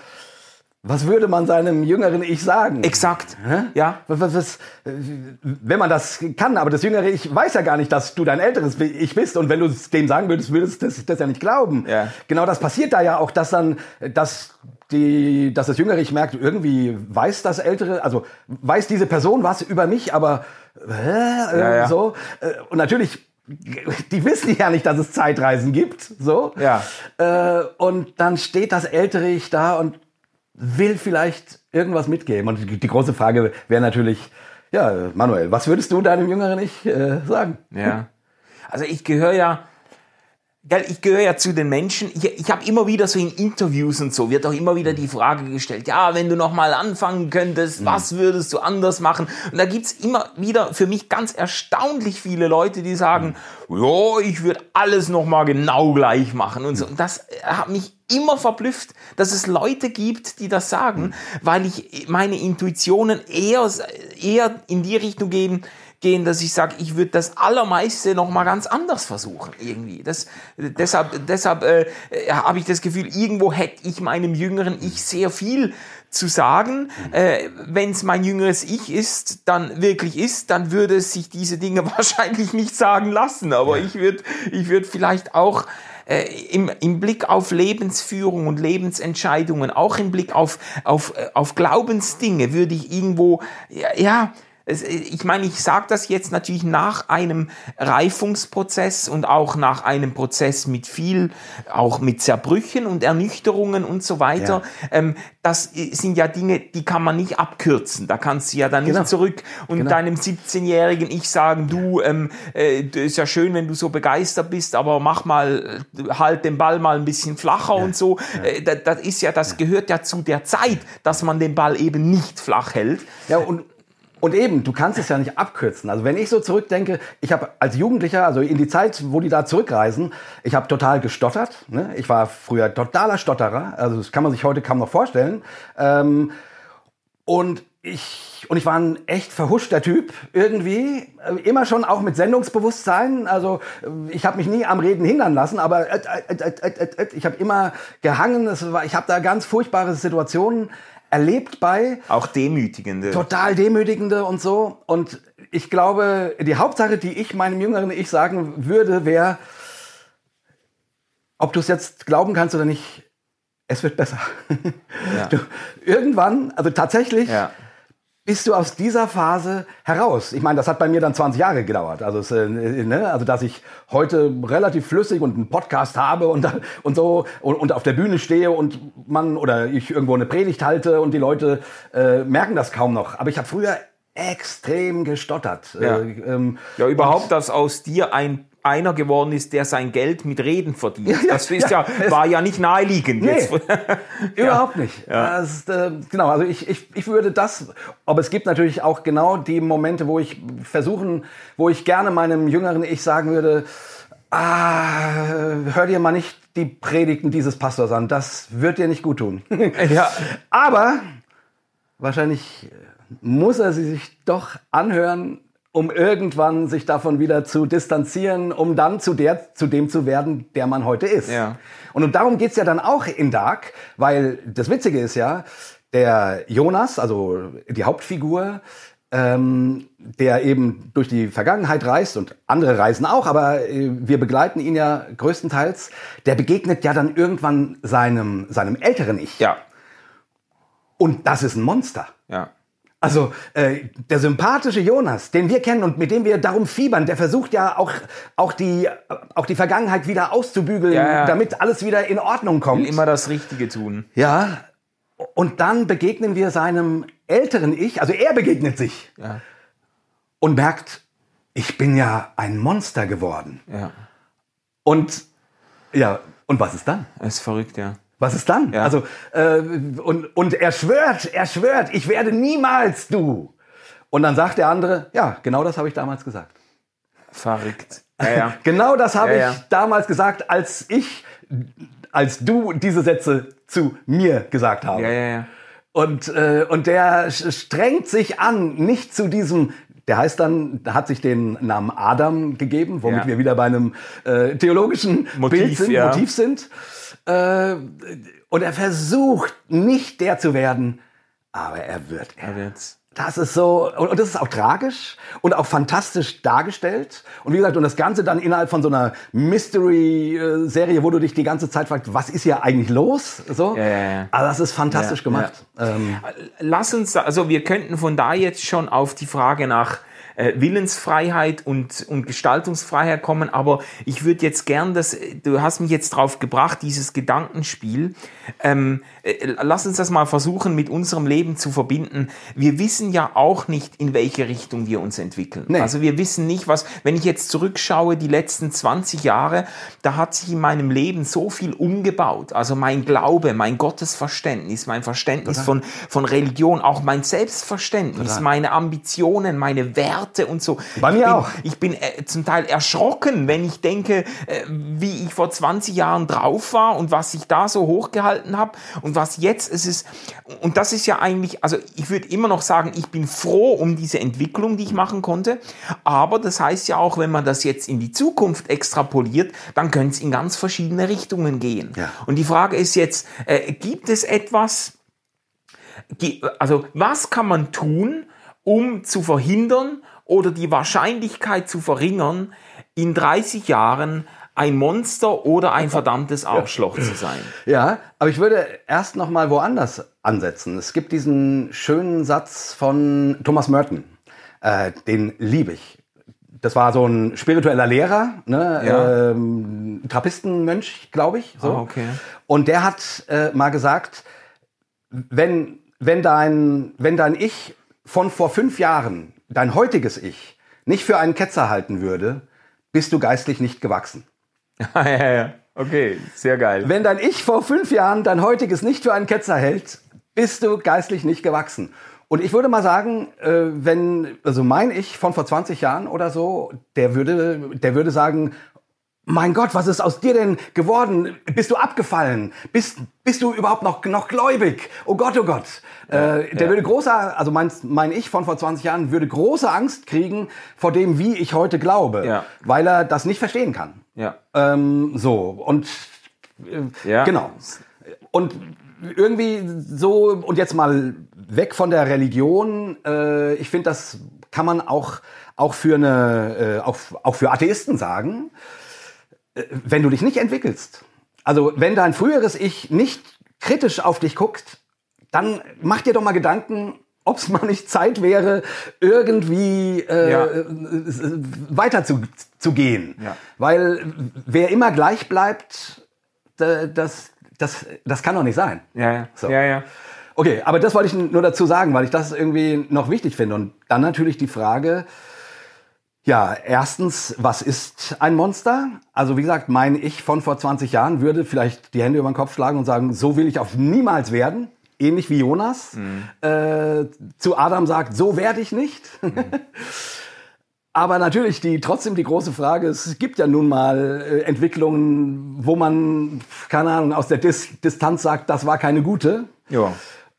was würde man seinem jüngeren Ich sagen? Exakt. Hä? Ja. Was, was, wenn man das kann, aber das jüngere Ich weiß ja gar nicht, dass du dein älteres Ich bist. Und wenn du es dem sagen würdest, würdest du das, das ja nicht glauben. Ja. Genau das passiert da ja auch, dass dann, dass die, dass das jüngere Ich merkt, irgendwie weiß das ältere, also weiß diese Person was über mich, aber äh, ja, ja. so. Und natürlich die wissen ja nicht, dass es Zeitreisen gibt, so. Ja. Äh, und dann steht das ältere Ich da und will vielleicht irgendwas mitgeben. Und die, die große Frage wäre natürlich, ja, Manuel, was würdest du deinem jüngeren Ich äh, sagen? Ja. Also ich gehöre ja, gell, ich gehöre ja zu den Menschen, ich, ich habe immer wieder so in Interviews und so, wird auch immer wieder die Frage gestellt, ja, wenn du nochmal anfangen könntest, mhm. was würdest du anders machen? Und da gibt's immer wieder für mich ganz erstaunlich viele Leute, die sagen, mhm. ja, ich würde alles nochmal genau gleich machen und so. Und das hat mich immer verblüfft, dass es Leute gibt, die das sagen, mhm. weil ich meine Intuitionen eher, eher in die Richtung gehen, gehen, dass ich sage, ich würde das Allermeiste noch mal ganz anders versuchen irgendwie. Das, deshalb deshalb äh, habe ich das Gefühl, irgendwo hätte ich meinem jüngeren Ich sehr viel zu sagen. Äh, Wenn es mein jüngeres Ich ist, dann wirklich ist, dann würde es sich diese Dinge [LAUGHS] wahrscheinlich nicht sagen lassen. Aber ja. ich würde ich würd vielleicht auch äh, im, im Blick auf Lebensführung und Lebensentscheidungen, auch im Blick auf, auf, äh, auf Glaubensdinge, würde ich irgendwo, ja, ja ich meine, ich sage das jetzt natürlich nach einem Reifungsprozess und auch nach einem Prozess mit viel, auch mit Zerbrüchen und Ernüchterungen und so weiter. Ja. Ähm, das sind ja Dinge, die kann man nicht abkürzen. Da kannst du ja dann genau. nicht zurück und genau. deinem 17-jährigen Ich sagen, du, ähm, äh, ist ja schön, wenn du so begeistert bist, aber mach mal, äh, halt den Ball mal ein bisschen flacher ja. und so. Ja. Äh, das, das, ist ja, das gehört ja zu der Zeit, dass man den Ball eben nicht flach hält. Ja, und und eben, du kannst es ja nicht abkürzen. Also wenn ich so zurückdenke, ich habe als Jugendlicher, also in die Zeit, wo die da zurückreisen, ich habe total gestottert. Ne? Ich war früher totaler Stotterer. Also das kann man sich heute kaum noch vorstellen. Ähm, und ich und ich war ein echt verhuschter Typ irgendwie, äh, immer schon auch mit Sendungsbewusstsein. Also äh, ich habe mich nie am Reden hindern lassen, aber äh, ich habe immer gehangen. War, ich habe da ganz furchtbare Situationen erlebt bei. Auch demütigende. Total demütigende und so. Und ich glaube, die Hauptsache, die ich meinem jüngeren Ich sagen würde, wäre, ob du es jetzt glauben kannst oder nicht, es wird besser. Ja. [LAUGHS] Du, irgendwann, also tatsächlich, ja bist du aus dieser Phase heraus? Ich meine, das hat bei mir dann 20 Jahre gedauert. Also, es, äh, ne? also dass ich heute relativ flüssig und einen Podcast habe und, [LAUGHS] und so und, und, auf der Bühne stehe und man oder ich irgendwo eine Predigt halte und die Leute äh, merken das kaum noch. Aber ich habe früher extrem gestottert. Ja, äh, ähm, ja überhaupt, dass aus dir ein einer geworden ist, der sein Geld mit Reden verdient. [LAUGHS] Ja, das ist ja, ja, war ja nicht naheliegend. Nee, [LAUGHS] überhaupt nicht. Ist, äh, genau, also ich, ich, ich würde das, aber es gibt natürlich auch genau die Momente, wo ich versuchen, wo ich gerne meinem jüngeren Ich sagen würde, ah, hör dir mal nicht die Predigten dieses Pastors an, das wird dir nicht gut tun. [LAUGHS] ja. Aber wahrscheinlich muss er sie sich doch anhören, um irgendwann sich davon wieder zu distanzieren, um dann zu, der, zu dem zu werden, der man heute ist. Ja. Und darum geht's ja dann auch in Dark, weil das Witzige ist ja, der Jonas, also die Hauptfigur, ähm, der eben durch die Vergangenheit reist und andere reisen auch, aber äh, wir begleiten ihn ja größtenteils, der begegnet ja dann irgendwann seinem, seinem älteren Ich. Ja. Und das ist ein Monster. Ja. Also äh, der sympathische Jonas, den wir kennen und mit dem wir darum fiebern, der versucht ja auch, auch, die, auch die Vergangenheit wieder auszubügeln, ja, ja. damit alles wieder in Ordnung kommt. Will immer das Richtige tun. Ja. Und dann begegnen wir seinem älteren Ich, also er begegnet sich ja. und merkt, ich bin ja ein Monster geworden. Ja. Und ja, und was ist dann? Das ist verrückt, ja. Was ist dann? Ja. Also, äh, und, und er schwört, er schwört, ich werde niemals du. Und dann sagt der andere, ja, genau das habe ich damals gesagt. Verrückt. Ja, ja. [LAUGHS] Genau das habe ich damals gesagt, als ich, als du diese Sätze zu mir gesagt habe. Ja, ja, ja. Und, äh, und der strengt sich an, nicht zu diesem, der heißt dann, hat sich den Namen Adam gegeben, womit wir wieder bei einem äh, theologischen Motiv, Bild sind. Motiv sind. Äh, und er versucht nicht der zu werden, aber er wird er. Er wird's. Das ist so, und, das ist auch tragisch und auch fantastisch dargestellt. Und wie gesagt, und das Ganze dann innerhalb von so einer Mystery-Serie, wo du dich die ganze Zeit fragst, was ist hier eigentlich los? So. Ja, ja, ja. Also das ist fantastisch Ja, gemacht. Ähm, Lass uns, also wir könnten von da jetzt schon auf die Frage nach Willensfreiheit und, und Gestaltungsfreiheit kommen, aber ich würde jetzt gern das, du hast mich jetzt drauf gebracht, dieses Gedankenspiel. Ähm, äh, lass uns das mal versuchen, mit unserem Leben zu verbinden. Wir wissen ja auch nicht, in welche Richtung wir uns entwickeln. Nee. Also wir wissen nicht, was, wenn ich jetzt zurückschaue, die letzten 20 Jahre, da hat sich in meinem Leben so viel umgebaut. Also mein Glaube, mein Gottesverständnis, mein Verständnis von, von Religion, auch mein Selbstverständnis, meine Ambitionen, meine Werte und so. Bei mir ich bin, auch. Ich bin äh, zum Teil erschrocken, wenn ich denke, äh, wie ich vor 20 Jahren drauf war und was ich da so hochgehalten habe und was jetzt es ist. Und das ist ja eigentlich, also ich würde immer noch sagen, ich bin froh um diese Entwicklung, die ich machen konnte. Aber das heißt ja auch, wenn man das jetzt in die Zukunft extrapoliert, dann könnte es in ganz verschiedene Richtungen gehen. Ja. Und die Frage ist jetzt, äh, gibt es etwas, also was kann man tun, um zu verhindern oder die Wahrscheinlichkeit zu verringern, in 30 Jahren ein Monster oder ein verdammtes Arschloch zu sein? ja, aber ich würde erst noch mal woanders ansetzen. Es gibt diesen schönen Satz von Thomas Merton, äh, den liebe ich. Das war so ein spiritueller Lehrer, ne, Ja. ähm, Trappistenmönch, glaube ich. So. Ah, okay. Und der hat äh, mal gesagt, wenn, wenn, dein, wenn dein Ich von vor fünf Jahren, dein heutiges Ich, nicht für einen Ketzer halten würde, bist du geistlich nicht gewachsen. [LAUGHS] ja, ja, ja. Okay, sehr geil. Wenn dein Ich vor fünf Jahren dein heutiges nicht für einen Ketzer hält, bist du geistlich nicht gewachsen. Und ich würde mal sagen, äh, wenn, also mein Ich von vor 20 Jahren oder so, der würde, der würde sagen, mein Gott, was ist aus dir denn geworden? Bist du abgefallen? Bist, bist du überhaupt noch, noch gläubig? Oh Gott, oh Gott. äh, der ja. würde große, also mein, mein Ich von vor 20 Jahren würde große Angst kriegen vor dem, wie ich heute glaube. Ja. Weil er das nicht verstehen kann. Ja. Ähm, so, und äh, Ja. genau. Und irgendwie so, und jetzt mal weg von der Religion, äh, ich finde, das kann man auch, auch, für eine, äh, auch, auch für Atheisten sagen, wenn du dich nicht entwickelst, also wenn dein früheres Ich nicht kritisch auf dich guckt, dann mach dir doch mal Gedanken, ob es mal nicht Zeit wäre, irgendwie äh, Ja. weiter zu, zu gehen. Ja. Weil wer immer gleich bleibt, da- das, das, das kann doch nicht sein. Ja, ja. So. ja, ja. Okay, aber das wollte ich nur dazu sagen, weil ich das irgendwie noch wichtig finde. Und dann natürlich die Frage, ja, erstens, was ist ein Monster? Also wie gesagt, mein Ich von vor 20 Jahren würde vielleicht die Hände über den Kopf schlagen und sagen, so will ich auf niemals werden. Ähnlich wie Jonas äh, zu Adam sagt, so werde ich nicht. [LAUGHS] Aber natürlich die trotzdem die große Frage, es gibt ja nun mal äh, Entwicklungen, wo man, keine Ahnung, aus der Dis Distanz sagt, das war keine gute. Ja.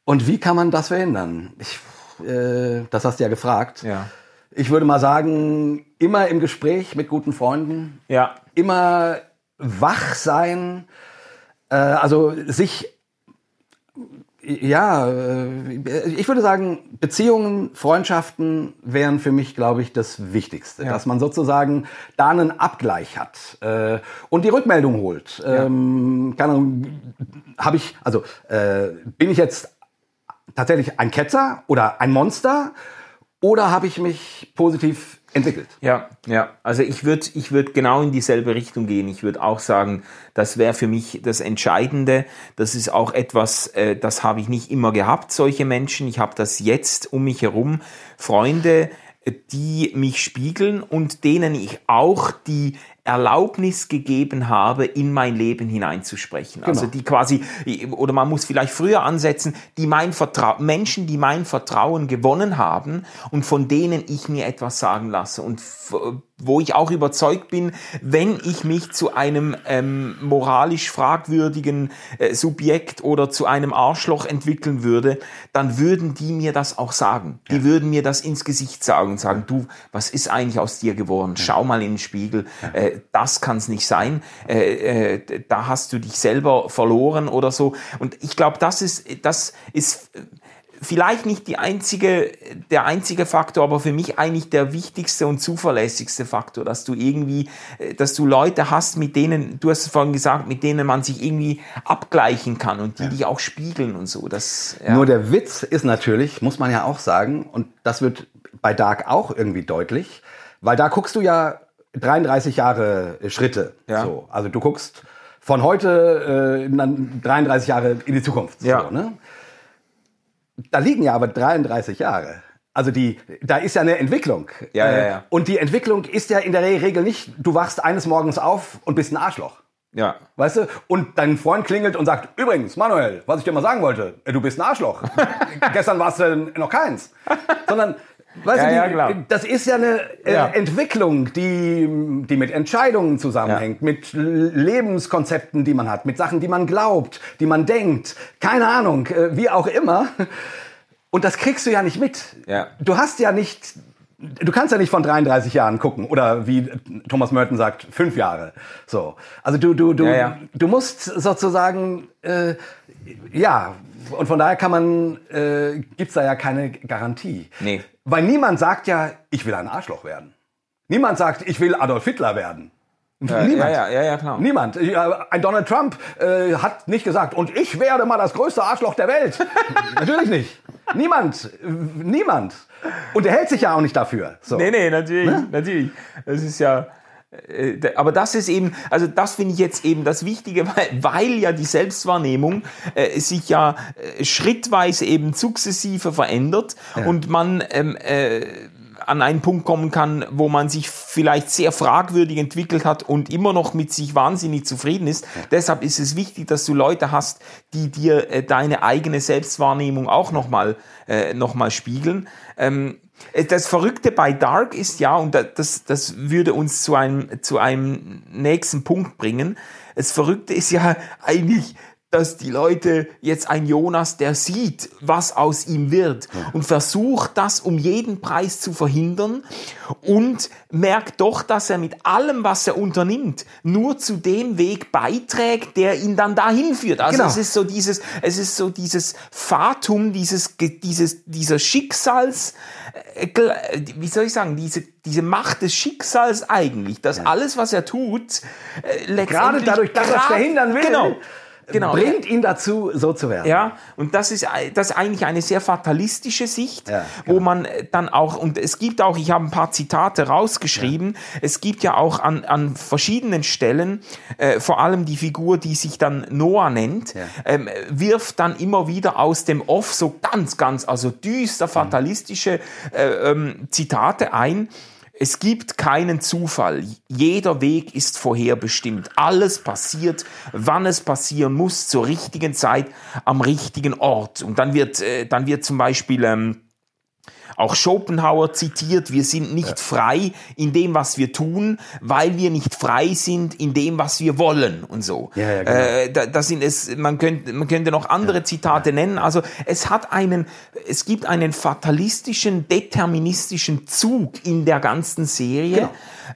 Und wie kann man das verhindern? Ich, äh, das hast du ja gefragt. Ja. Ich würde mal sagen, immer im Gespräch mit guten Freunden, Ja. immer wach sein, äh, also sich, ja, äh, ich würde sagen, Beziehungen, Freundschaften wären für mich, glaube ich, das Wichtigste, Ja. dass man sozusagen da einen Abgleich hat äh, und die Rückmeldung holt. Ähm, keine Ahnung, habe ich, also äh, bin ich jetzt tatsächlich ein Ketzer oder ein Monster oder habe ich mich positiv entwickelt? Ja, ja. Also ich würde ich würd genau in dieselbe Richtung gehen. Ich würde auch sagen, das wäre für mich das Entscheidende. Das ist auch etwas, äh, das habe ich nicht immer gehabt, solche Menschen. Ich habe das jetzt um mich herum. Freunde, äh, die mich spiegeln und denen ich auch die Erlaubnis gegeben habe, in mein Leben hineinzusprechen. Also die quasi, oder man muss vielleicht früher ansetzen, die mein Vertra Menschen, die mein Vertrauen gewonnen haben und von denen ich mir etwas sagen lasse und wo ich auch überzeugt bin, wenn ich mich zu einem ähm, moralisch fragwürdigen äh, Subjekt oder zu einem Arschloch entwickeln würde, dann würden die mir das auch sagen. Ja. Die würden mir das ins Gesicht sagen und sagen, du, was ist eigentlich aus dir geworden? Schau mal in den Spiegel, äh, das kann es nicht sein. Äh, äh, da hast du dich selber verloren oder so. Und ich glaube, das ist, das ist vielleicht nicht die einzige, der einzige Faktor, aber für mich eigentlich der wichtigste und zuverlässigste Faktor, dass du irgendwie, äh, dass du Leute hast, mit denen, du hast es vorhin gesagt, mit denen man sich irgendwie abgleichen kann und die ja. dich auch spiegeln und so. Das, ja. Nur der Witz ist natürlich, muss man ja auch sagen, und das wird bei Dark auch irgendwie deutlich, weil da guckst du ja 33 Jahre Schritte. Ja. So. Also du guckst von heute äh, 33 Jahre in die Zukunft. Ja. So, ne? Da liegen ja aber 33 Jahre. Also die, da ist ja eine Entwicklung. Ja, ja, ja. Und die Entwicklung ist ja in der Regel nicht, du wachst eines Morgens auf und bist ein Arschloch. Ja. Weißt du? Und dein Freund klingelt und sagt, übrigens, Manuel, was ich dir mal sagen wollte, du bist ein Arschloch. [LAUGHS] Gestern warst du noch keins. Sondern Weißt ja, du, die, ja, das ist ja eine äh, ja. Entwicklung, die, die mit Entscheidungen zusammenhängt, mit Lebenskonzepten, die man hat, mit Sachen, die man glaubt, die man denkt, keine Ahnung, äh, wie auch immer. Und das kriegst du ja nicht mit. Du hast ja nicht, du kannst ja nicht von 33 Jahren gucken oder wie Thomas Merton sagt, fünf Jahre. So, also du du du du musst sozusagen äh, ja und von daher kann man, äh, gibt's da ja keine Garantie. Nee. Weil niemand sagt ja, ich will ein Arschloch werden. Niemand sagt, ich will Adolf Hitler werden. Ja, Niemand. Ja, ja, ja, klar. Niemand. Ein Donald Trump äh, hat nicht gesagt, und ich werde mal das größte Arschloch der Welt. [LAUGHS] natürlich nicht. Niemand. Niemand. Und er hält sich ja auch nicht dafür. So. Nee, nee, natürlich. Ne? Natürlich. Das ist ja. Äh, aber das ist eben, also das finde ich jetzt eben das Wichtige, [LAUGHS] weil, weil ja die Selbstwahrnehmung äh, sich ja äh, schrittweise eben sukzessive verändert ja. und man ähm, äh, an einen Punkt kommen kann, wo man sich vielleicht sehr fragwürdig entwickelt hat und immer noch mit sich wahnsinnig zufrieden ist. Ja. Deshalb ist es wichtig, dass du Leute hast, die dir äh, deine eigene Selbstwahrnehmung auch nochmal äh, noch mal spiegeln. Ähm, äh, das Verrückte bei Dark ist ja, und das, das würde uns zu einem, zu einem nächsten Punkt bringen. Das Verrückte ist ja eigentlich, dass die Leute jetzt ein Jonas, der sieht, was aus ihm wird und versucht das um jeden Preis zu verhindern und merkt doch, dass er mit allem, was er unternimmt, nur zu dem Weg beiträgt, der ihn dann dahin führt. Also genau. es ist so dieses, es ist so dieses Fatum, dieses, dieses, dieser Schicksals, äh, wie soll ich sagen, diese, diese Macht des Schicksals eigentlich, dass alles, was er tut, äh, letztendlich gerade dadurch, dass er es verhindern will, genau, genau. bringt ihn dazu, so zu werden. Ja, und das ist, das ist eigentlich eine sehr fatalistische Sicht, ja, genau. wo man dann auch, und es gibt auch, ich habe ein paar Zitate rausgeschrieben, ja. es gibt ja auch an, an verschiedenen Stellen, äh, vor allem die Figur, die sich dann Noah nennt, ja. ähm, wirft dann immer wieder aus dem Off so ganz, ganz, also düster fatalistische äh, ähm, Zitate ein. Es gibt keinen Zufall. Jeder Weg ist vorherbestimmt. Alles passiert, wann es passieren muss, zur richtigen Zeit, am richtigen Ort. Und dann wird, äh, dann wird zum Beispiel ähm, auch Schopenhauer zitiert, wir sind nicht ja. frei in dem, was wir tun, weil wir nicht frei sind in dem, was wir wollen und so. Ja, ja, genau. äh, da, das sind es, man könnte, man könnte noch andere Zitate nennen. Also es hat einen, es gibt einen fatalistischen, deterministischen Zug in der ganzen Serie. Genau.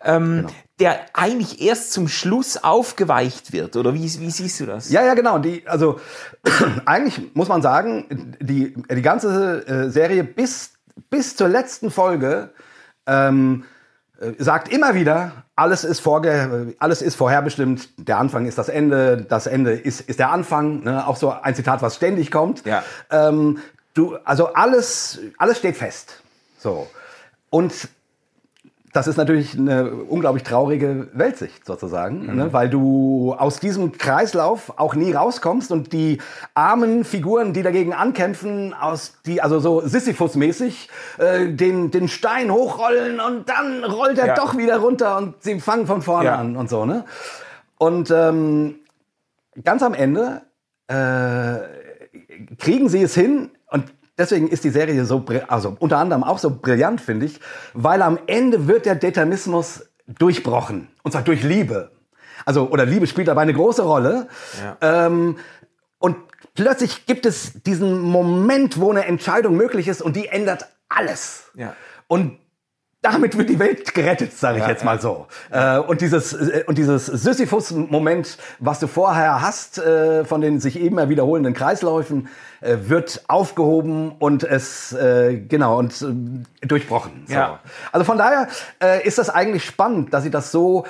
Ähm, genau der eigentlich erst zum Schluss aufgeweicht wird, oder wie, wie siehst du das? Ja, ja, genau. Die, also [CLEARS THROAT] eigentlich muss man sagen, die, die ganze äh, Serie bis bis zur letzten Folge ähm, äh, sagt immer wieder, alles ist, vorge alles ist vorherbestimmt, der Anfang ist das Ende, das Ende ist, ist der Anfang. Ne? Auch so ein Zitat, was ständig kommt. Ja. Das ist natürlich eine unglaublich traurige Weltsicht sozusagen, mhm. ne? weil du aus diesem Kreislauf auch nie rauskommst und die armen Figuren, die dagegen ankämpfen, aus die also so Sisyphus-mäßig äh, den den Stein hochrollen und dann rollt er ja. doch wieder runter und sie fangen von vorne ja. an und so ne und ähm, ganz am Ende äh, kriegen sie es hin und deswegen ist die Serie so, also unter anderem auch so brillant, finde ich, weil am Ende wird der Determinismus durchbrochen. Und zwar durch Liebe. Also, oder Liebe spielt dabei eine große Rolle. Ja. Ähm, und plötzlich gibt es diesen Moment, wo eine Entscheidung möglich ist und die ändert alles. Ja. Und damit wird die Welt gerettet, sage ich ja, jetzt mal so. Äh, und dieses äh, und dieses Sisyphus-Moment, was du vorher hast, äh, von den sich immer wiederholenden Kreisläufen, wird aufgehoben und es genau und durchbrochen. So. Ja. Also von daher ist das eigentlich spannend, dass sie das so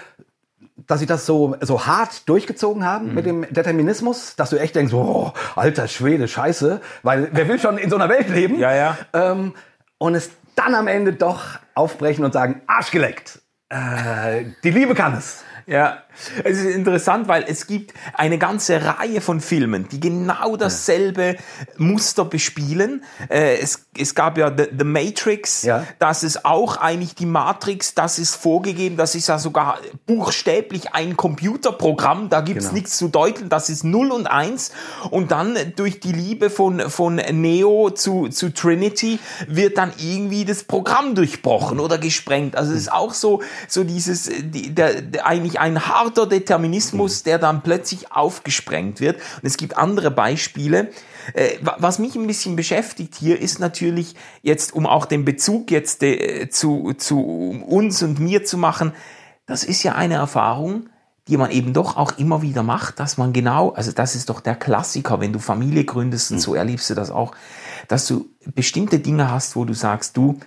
dass sie das so, so hart durchgezogen haben mhm. mit dem Determinismus, dass du echt denkst, oh, alter Schwede, scheiße, weil wer will schon in so einer Welt leben? Ja, ja. Ähm, und es dann am Ende doch aufbrechen und sagen, Arsch geleckt. Äh, die Liebe kann es. Ja, es ist interessant, weil es gibt eine ganze Reihe von Filmen, die genau dasselbe Muster bespielen. Äh, es, es gab ja The, The Matrix, ja. das ist auch eigentlich die Matrix, das ist vorgegeben, das ist ja sogar buchstäblich ein Computerprogramm, da gibt's genau. nichts zu deuteln, das ist 0 und 1 und dann durch die Liebe von, von Neo zu, zu Trinity wird dann irgendwie das Programm durchbrochen oder gesprengt. Also es ist auch so, so dieses, die, der, der, eigentlich ein harter Determinismus, der dann plötzlich aufgesprengt wird. Und es gibt andere Beispiele. Äh, was mich ein bisschen beschäftigt hier ist natürlich jetzt, um auch den Bezug jetzt äh, zu, zu uns und mir zu machen, das ist ja eine Erfahrung, die man eben doch auch immer wieder macht, dass man genau, also das ist doch der Klassiker, wenn du Familie gründest und so erlebst du das auch, dass du bestimmte Dinge hast, wo du sagst, du,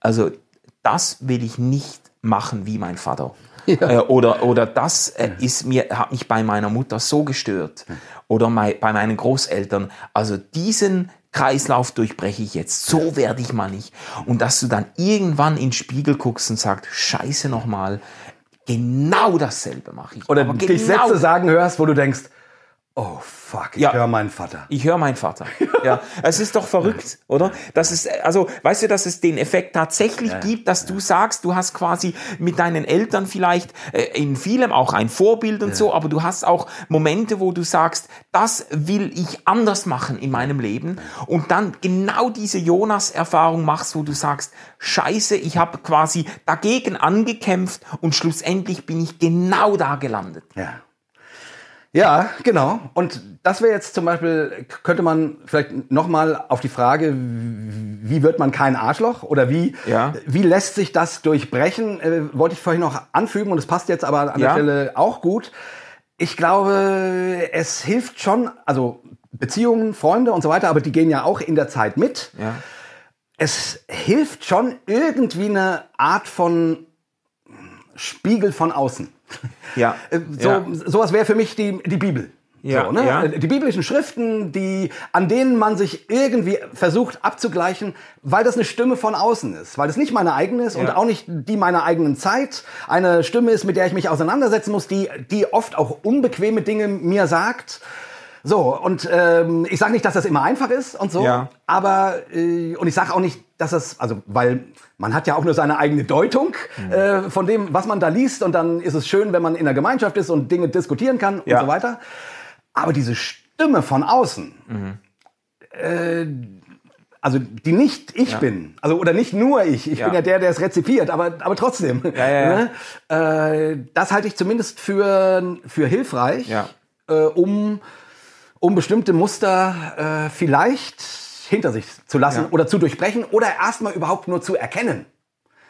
also das will ich nicht machen wie mein Vater. Ja. Äh, oder, oder das äh, ist mir, hat mich bei meiner Mutter so gestört. Oder mein, bei meinen Großeltern. Also diesen Kreislauf durchbreche ich jetzt. So werde ich mal nicht. Und dass du dann irgendwann in den Spiegel guckst und sagst, scheiße nochmal, genau dasselbe mache ich. Oder dich genau Sätze sagen hörst, wo du denkst, Oh fuck, ich ja. höre meinen Vater. Ich höre meinen Vater. ja, es ist doch verrückt, [LAUGHS] oder? Das ist also, weißt du, dass es den Effekt tatsächlich ja, gibt, dass ja. du sagst, du hast quasi mit deinen Eltern vielleicht äh, in vielem auch ein Vorbild und so, aber du hast auch Momente, wo du sagst, das will ich anders machen in meinem Leben und dann genau diese Jonas Erfahrung machst, wo du sagst, Scheiße, ich habe quasi dagegen angekämpft und schlussendlich bin ich genau da gelandet. Ja. Ja, genau. Und das wäre jetzt zum Beispiel, könnte man vielleicht nochmal auf die Frage, wie wird man kein Arschloch oder wie, ja. wie lässt sich das durchbrechen, äh, wollte ich vorhin noch anfügen und es passt jetzt aber an ja. der Stelle auch gut. Ich glaube, es hilft schon, also Beziehungen, Freunde und so weiter, aber die gehen ja auch in der Zeit mit. Ja. Es hilft schon irgendwie eine Art von Spiegel von außen. Ja. Äh, so, ja. Sowas wäre für mich die, die Bibel. Ja, so, ne? ja. Die biblischen Schriften, die, an denen man sich irgendwie versucht abzugleichen, weil das eine Stimme von außen ist, weil das nicht meine eigene ist ja. und auch nicht die meiner eigenen Zeit. Eine Stimme ist, mit der ich mich auseinandersetzen muss, die, die oft auch unbequeme Dinge mir sagt. So, und ähm, ich sage nicht, dass das immer einfach ist und so, ja. aber äh, und ich sage auch nicht, dass das, also weil man hat ja auch nur seine eigene Deutung mhm. äh, von dem, was man da liest und dann ist es schön, wenn man in der Gemeinschaft ist und Dinge diskutieren kann ja. und so weiter. Aber diese Stimme von außen, mhm. äh, also die nicht ich ja. bin, also oder nicht nur ich, ich ja. bin ja der, der es rezipiert, aber, aber trotzdem, ne? äh, das halte ich zumindest für, für hilfreich, äh, um um bestimmte Muster äh, vielleicht hinter sich zu lassen ja. oder zu durchbrechen oder erstmal überhaupt nur zu erkennen.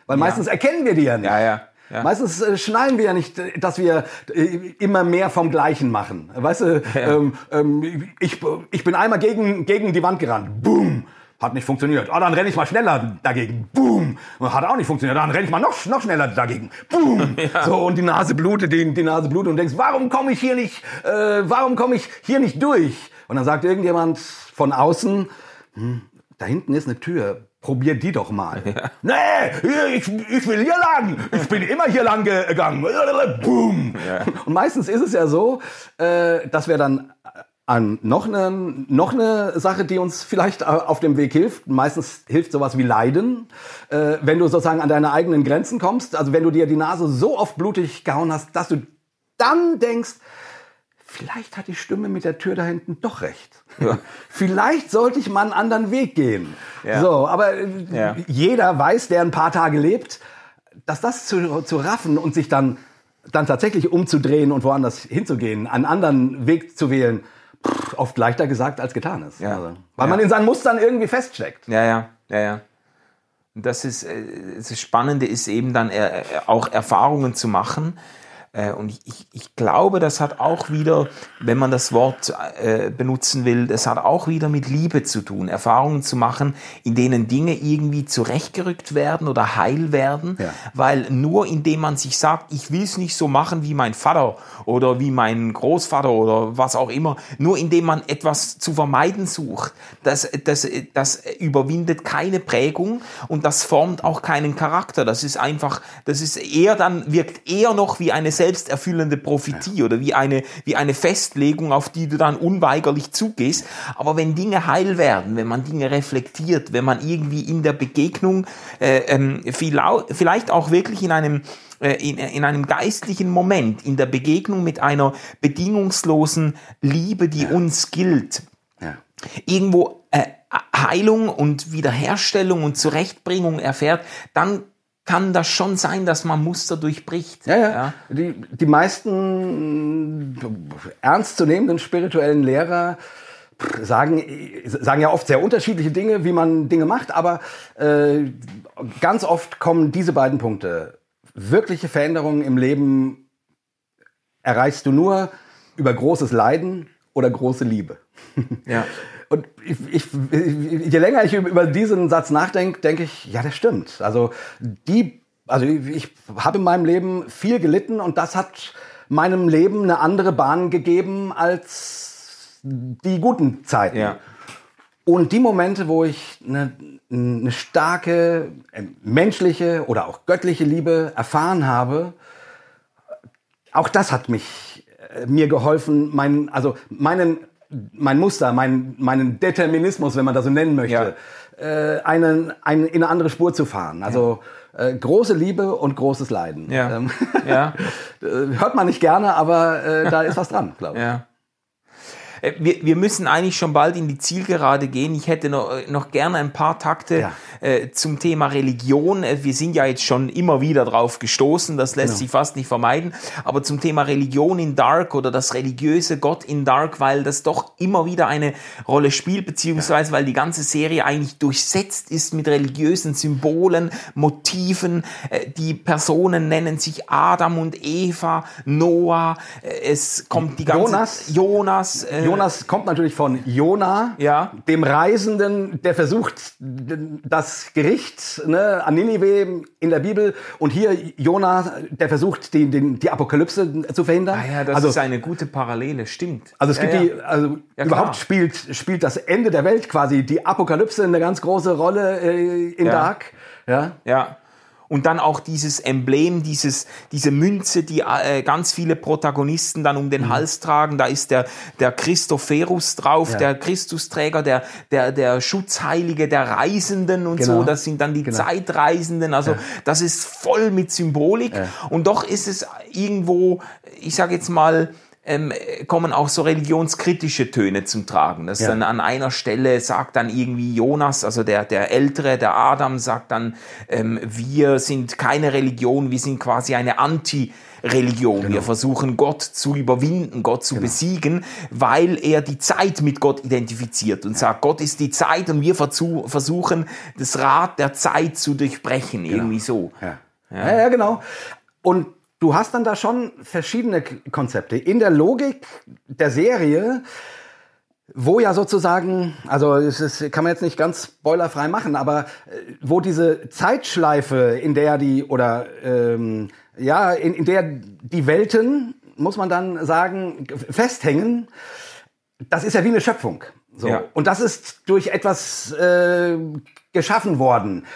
Weil meistens erkennen wir die ja nicht. Ja, ja. Ja. Meistens äh, schnallen wir ja nicht, dass wir äh, immer mehr vom Gleichen machen. Weißt du, ja. ähm, ähm, ich, ich bin einmal gegen, gegen die Wand gerannt. Boom! Hat nicht funktioniert. Ah, dann renne ich mal schneller dagegen. Boom. Hat auch nicht funktioniert. Dann renne ich mal noch, noch schneller dagegen. Boom. [LAUGHS] Ja. So, und die Nase blutet, die, die Nase blutet und denkst, warum komme ich hier nicht, äh, warum komme ich hier nicht durch? Und dann sagt irgendjemand von außen, hm, da hinten ist eine Tür. probier die doch mal. Ja. Nee, ich, ich will hier lang. Ich bin immer hier lang gegangen. Boom. Ja. Und meistens ist es ja so, äh, dass wir dann an noch eine, noch eine Sache, die uns vielleicht auf dem Weg hilft. Meistens hilft sowas wie Leiden, äh, wenn du sozusagen an deine eigenen Grenzen kommst. Also wenn du dir die Nase so oft blutig gehauen hast, dass du dann denkst, vielleicht hat die Stimme mit der Tür da hinten doch recht. Ja. [LAUGHS] vielleicht sollte ich mal einen anderen Weg gehen. Ja. So, aber äh, ja. jeder weiß, der ein paar Tage lebt, dass das zu, zu raffen und sich dann dann tatsächlich umzudrehen und woanders hinzugehen, einen anderen Weg zu wählen, oft leichter gesagt als getan ist. Also, weil man in seinen Mustern irgendwie feststeckt. Ja, ja, ja, ja. das ist äh, das Spannende ist eben dann äh, auch Erfahrungen zu machen und ich, ich glaube, das hat auch wieder, wenn man das Wort äh, benutzen will, das hat auch wieder mit Liebe zu tun, Erfahrungen zu machen, in denen Dinge irgendwie zurechtgerückt werden oder heil werden, ja. weil nur indem man sich sagt, ich will es nicht so machen wie mein Vater oder wie mein Großvater oder was auch immer, nur indem man etwas zu vermeiden sucht, das, das, das überwindet keine Prägung und das formt auch keinen Charakter. Das ist einfach, das ist eher dann, wirkt eher noch wie eine selbsterfüllende Prophetie oder wie eine, wie eine Festlegung, auf die du dann unweigerlich zugehst. Aber wenn Dinge heil werden, wenn man Dinge reflektiert, wenn man irgendwie in der Begegnung äh, ähm, vielleicht auch wirklich in einem äh, in, in einem geistlichen Moment, in der Begegnung mit einer bedingungslosen Liebe, die ja. uns gilt, ja. irgendwo äh, Heilung und Wiederherstellung und Zurechtbringung erfährt, dann kann das schon sein, dass man Muster durchbricht. Ja, ja. ja. Die, die meisten ernstzunehmenden spirituellen Lehrer sagen, sagen ja oft sehr unterschiedliche Dinge, wie man Dinge macht, aber äh, ganz oft kommen diese beiden Punkte. Wirkliche Veränderungen im Leben erreichst du nur über großes Leiden oder große Liebe. Ja. [LAUGHS] Und ich, ich, je länger ich über diesen Satz nachdenke, denke ich, ja, das stimmt. Also die, also ich habe in meinem Leben viel gelitten und das hat meinem Leben eine andere Bahn gegeben als die guten Zeiten. Ja. Und die Momente, wo ich eine, eine starke äh, menschliche oder auch göttliche Liebe erfahren habe, auch das hat mich äh, mir geholfen, meinen, also meinen mein Muster, mein, meinen Determinismus, wenn man das so nennen möchte, ja. äh, einen, einen, in eine andere Spur zu fahren. Also ja. äh, große Liebe und großes Leiden. Ja. Ähm, ja. [LAUGHS] Äh, hört man nicht gerne, aber äh, da ist was dran, glaube ich. Ja. Äh, wir, wir müssen eigentlich schon bald in die Zielgerade gehen. Ich hätte noch, noch gerne ein paar Takte ja. äh, zum Thema Religion. Äh, wir sind ja jetzt schon immer wieder drauf gestoßen, das lässt genau. sich fast nicht vermeiden. Aber zum Thema Religion in Dark oder das religiöse Gott in Dark, weil das doch immer wieder eine Rolle spielt, beziehungsweise ja. weil die ganze Serie eigentlich durchsetzt ist mit religiösen Symbolen, Motiven. Äh, die Personen nennen sich Adam und Eva, Noah. Äh, es kommt die ganze Jonas. Jonas. Äh, Jonas kommt natürlich von Jona, ja. dem Reisenden, der versucht das Gericht ne, an Ninive in der Bibel und hier Jona, der versucht die, die, die Apokalypse zu verhindern. Ah ja, das also, ist eine gute Parallele, stimmt. Also es gibt ja, ja. die, also überhaupt spielt spielt das Ende der Welt quasi die Apokalypse eine ganz große Rolle äh, in Dark. Ja. Ja und dann auch dieses Emblem, dieses, diese Münze, die äh, ganz viele Protagonisten dann um den mhm. Hals tragen. Da ist der, der Christophorus drauf, ja. der Christusträger, der, der, der Schutzheilige der Reisenden und genau. so. Das sind dann die genau. Zeitreisenden. Also ja. das ist voll mit Symbolik. Ja. Und doch ist es irgendwo, ich sage jetzt mal, ähm, kommen auch so religionskritische Töne zum Tragen. Das ja. dann an einer Stelle sagt dann irgendwie Jonas, also der, der Ältere, der Adam, sagt dann, ähm, wir sind keine Religion, wir sind quasi eine Anti- Religion. Genau. Wir versuchen Gott zu überwinden, Gott zu genau. besiegen, weil er die Zeit mit Gott identifiziert und ja. sagt, Gott ist die Zeit und wir versuchen das Rad der Zeit zu durchbrechen, genau. irgendwie so. Ja. Ja. ja, genau. Und du hast dann da schon verschiedene Konzepte. In der Logik der Serie, wo ja sozusagen, also es ist, kann man jetzt nicht ganz spoilerfrei machen, aber äh, wo diese Zeitschleife, in der die, oder ähm, ja, in, in der die Welten, muss man dann sagen, festhängen, das ist ja wie eine Schöpfung. So. Ja. Und das ist durch etwas äh, geschaffen worden,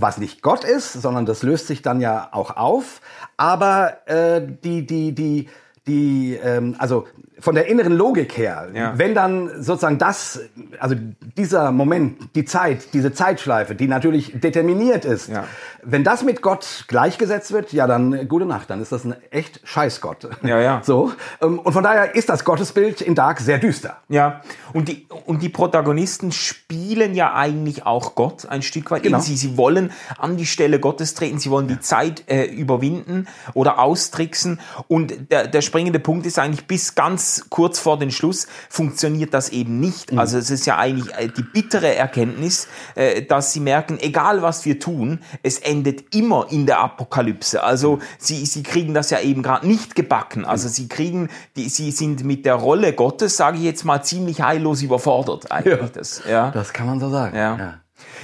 was nicht Gott ist, sondern das löst sich dann ja auch auf. Aber äh, die, die, die, die, ähm, also von der inneren Logik her, Ja. wenn dann sozusagen das, also dieser Moment, die Zeit, diese Zeitschleife, die natürlich determiniert ist, Ja. wenn das mit Gott gleichgesetzt wird, ja dann äh, gute Nacht, dann ist das ein echt Scheißgott. Ja, ja. [LAUGHS] So. ähm, Und von daher ist das Gottesbild in Dark sehr düster. Ja, und die, und die Protagonisten spielen ja eigentlich auch Gott ein Stück weit. Genau. Sie, sie wollen an die Stelle Gottes treten, sie wollen die Zeit äh, überwinden oder austricksen. Und der, der springende Punkt ist eigentlich, bis ganz kurz vor den Schluss funktioniert das eben nicht. Mhm. Also es ist ja eigentlich äh, die bittere Erkenntnis, äh, dass sie merken, egal was wir tun, es endet immer in der Apokalypse. Also sie, sie kriegen das ja eben gerade nicht gebacken. Also sie kriegen, die, sie sind mit der Rolle Gottes, sage ich jetzt mal, ziemlich heillos überfordert eigentlich. Ja. Das, ja. Das kann man so sagen. Ja. Ja,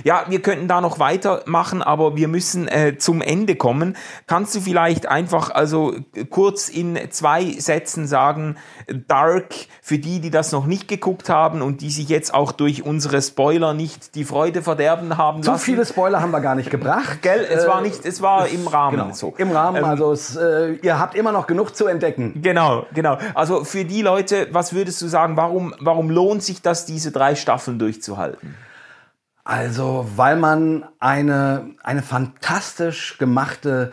wir könnten da noch weitermachen, aber wir müssen äh, zum Ende kommen. Kannst du vielleicht einfach also kurz in zwei Sätzen sagen, Dark, für die, die das noch nicht geguckt haben und die sich jetzt auch durch unsere Spoiler nicht die Freude verderben haben Zu lassen. viele Spoiler haben wir gar nicht gebracht. Gell? Es Äh, war nicht, es war im Rahmen Genau, so. im Rahmen. Ähm, also es, äh, ihr habt immer noch genug zu entdecken. Genau, genau. Also für die Leute, was würdest du sagen, warum, warum lohnt sich das, diese drei Staffeln durchzuhalten? Also, weil man eine, eine fantastisch gemachte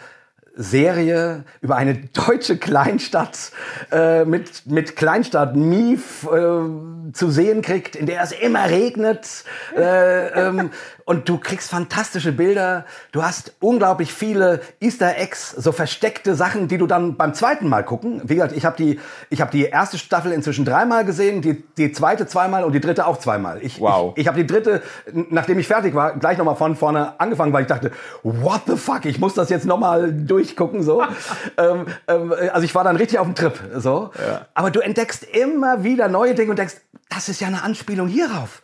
Serie über eine deutsche Kleinstadt äh, mit, mit Kleinstadt Mief äh, zu sehen kriegt, in der es immer regnet. Äh, ähm, und du kriegst fantastische Bilder. Du hast unglaublich viele Easter Eggs, so versteckte Sachen, die du dann beim zweiten Mal gucken. Wie gesagt, ich habe die, ich habe die erste Staffel inzwischen dreimal gesehen, die, die zweite zweimal und die dritte auch zweimal. Ich, Wow. ich, ich habe die dritte, nachdem ich fertig war, gleich nochmal von vorne angefangen, weil ich dachte, what the fuck, ich muss das jetzt nochmal durchgucken. so. [LAUGHS] ähm, ähm, also ich war dann richtig auf dem Trip. so. Aber du entdeckst immer wieder neue Dinge und denkst, das ist ja eine Anspielung hierauf.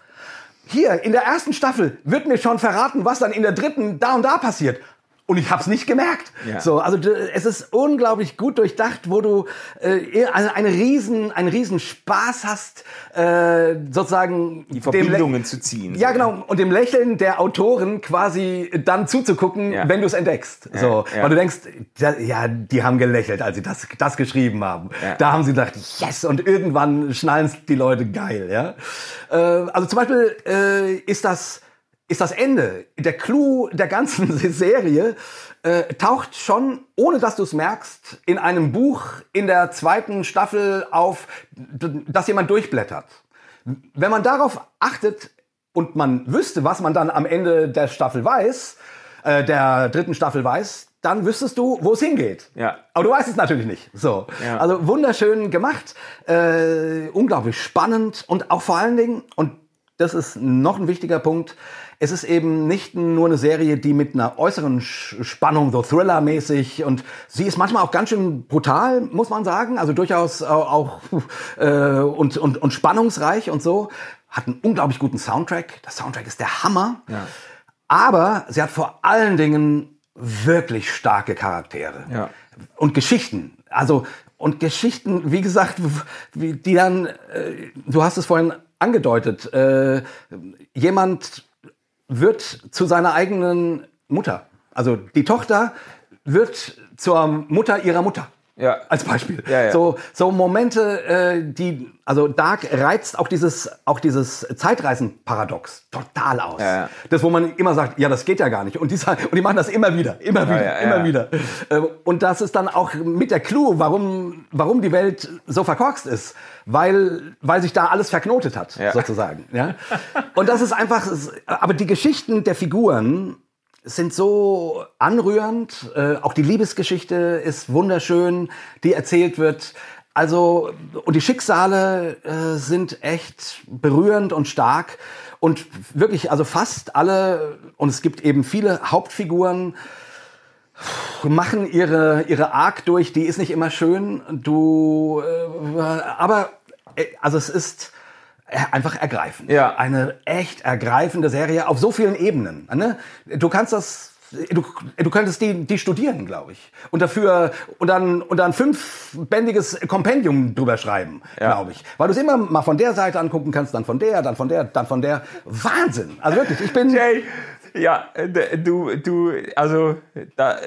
Hier, in der ersten Staffel wird mir schon verraten, was dann in der dritten da und da passiert. Und ich hab's nicht gemerkt. Ja. So, also es ist unglaublich gut durchdacht, wo du äh, eine, eine riesen, einen riesen Spaß hast, äh, sozusagen Die Verbindungen zu ziehen. ja, genau. Und dem Lächeln der Autoren quasi dann zuzugucken, Ja. wenn du es entdeckst. So, ja. Weil du denkst, da, ja, die haben gelächelt, als sie das, das geschrieben haben. Da haben sie gedacht, yes, und irgendwann schnallen die Leute geil, ja. Äh, also zum Beispiel äh, ist das, ist das Ende, der Clou der ganzen [LAUGHS] Serie, äh, taucht schon, ohne dass du es merkst, in einem Buch in der zweiten Staffel auf, d- das jemand durchblättert. Wenn man darauf achtet und man wüsste, was man dann am Ende der Staffel weiß, äh, der dritten Staffel weiß, dann wüsstest du, wo es hingeht. Ja. Aber du weißt es natürlich nicht. So. Ja. Also wunderschön gemacht, äh, unglaublich spannend und auch vor allen Dingen, und das ist noch ein wichtiger Punkt, es ist eben nicht nur eine Serie, die mit einer äußeren Spannung, so Thriller-mäßig, und sie ist manchmal auch ganz schön brutal, muss man sagen, also durchaus auch, äh, und, und, und spannungsreich und so. Hat einen unglaublich guten Soundtrack. Der Soundtrack ist der Hammer. Aber sie hat vor allen Dingen wirklich starke Charaktere. Ja. Und Geschichten. Also, und Geschichten, wie gesagt, die dann, äh, du hast es vorhin angedeutet, äh, jemand wird zu seiner eigenen Mutter. Also die Tochter wird zur Mutter ihrer Mutter. Ja. Als Beispiel. Ja, ja. So, so Momente, äh, die, also Dark reizt auch dieses, auch dieses Zeitreisen-Paradox total aus. Ja. Das, wo man immer sagt, ja, das geht ja gar nicht. Und die, sagen- und die machen das immer wieder, immer wieder, immer wieder. Ähm, Und das ist dann auch mit der Clou, warum, warum die Welt so verkorkst ist. Weil, weil sich da alles verknotet hat, sozusagen. Ja? Und das ist einfach, aber die Geschichten der Figuren sind so anrührend. Äh, auch die Liebesgeschichte ist wunderschön, die erzählt wird. Also, und die Schicksale äh, sind echt berührend und stark. Und wirklich, also fast alle, und es gibt eben viele Hauptfiguren, machen ihre, ihre Arc durch, die ist nicht immer schön. Du, äh, aber, äh, also es ist einfach ergreifend. Ja. Eine echt ergreifende Serie auf so vielen Ebenen. Ne? Du kannst das du, du könntest die, die studieren, glaube ich. Und dafür, und dann, und dann fünfbändiges Kompendium drüber schreiben, ja. glaube ich. Weil du es immer mal von der Seite angucken kannst, dann von der, dann von der, dann von der. Wahnsinn. Also wirklich, ich bin. Jay, ja, du, du, also, da,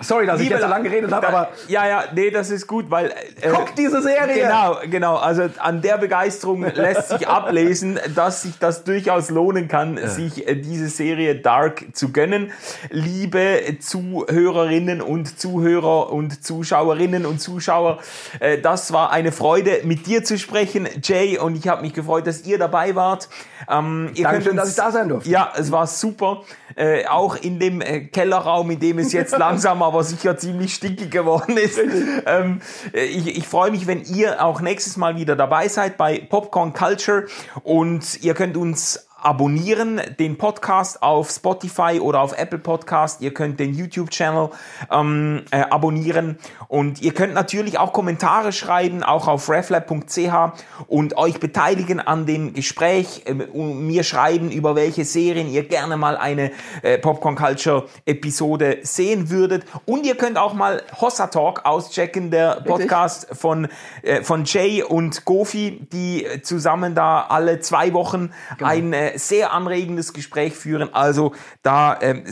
sorry, dass ich jetzt so lange geredet habe, aber. Ja, ja, nee, das ist gut, weil. Äh, Guck diese Serie! Genau, genau. Also, an der Begeisterung lässt sich ablesen, dass sich das durchaus lohnen kann, ja. sich äh, diese Serie Dark zu gönnen. Liebe Zuhörerinnen und Zuhörer und Zuschauerinnen und Zuschauer, äh, das war eine Freude, mit dir zu sprechen, Jay, und ich habe mich gefreut, dass ihr dabei wart. Ähm, ihr Dankeschön, uns, dass ich da sein durfte. Ja, es war super. Äh, auch in dem äh, Kellerraum, in dem es jetzt [LAUGHS] langsam aber sicher ziemlich stickig geworden ist. Ähm, äh, ich, ich freue mich, wenn ihr auch nächstes Mal wieder dabei seid bei Popcorn Culture und ihr könnt uns abonnieren den Podcast auf Spotify oder auf Apple Podcast. Ihr könnt den YouTube-Channel ähm, äh, abonnieren und ihr könnt natürlich auch Kommentare schreiben, auch auf reflab.ch und euch beteiligen an dem Gespräch, äh, mir schreiben, über welche Serien ihr gerne mal eine äh, Popcorn Culture Episode sehen würdet. Und ihr könnt auch mal Hossa Talk auschecken, der Podcast von, äh, von Jay und Gofi, die zusammen da alle zwei Wochen genau. ein äh, sehr anregendes Gespräch führen. Also da, ähm,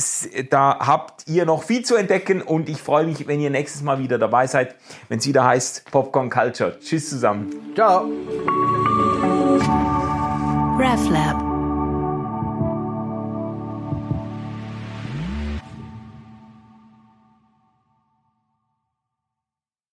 da habt ihr noch viel zu entdecken und ich freue mich, wenn ihr nächstes Mal wieder dabei seid, wenn es wieder heißt Popcorn Culture. Tschüss zusammen. Ciao. RefLab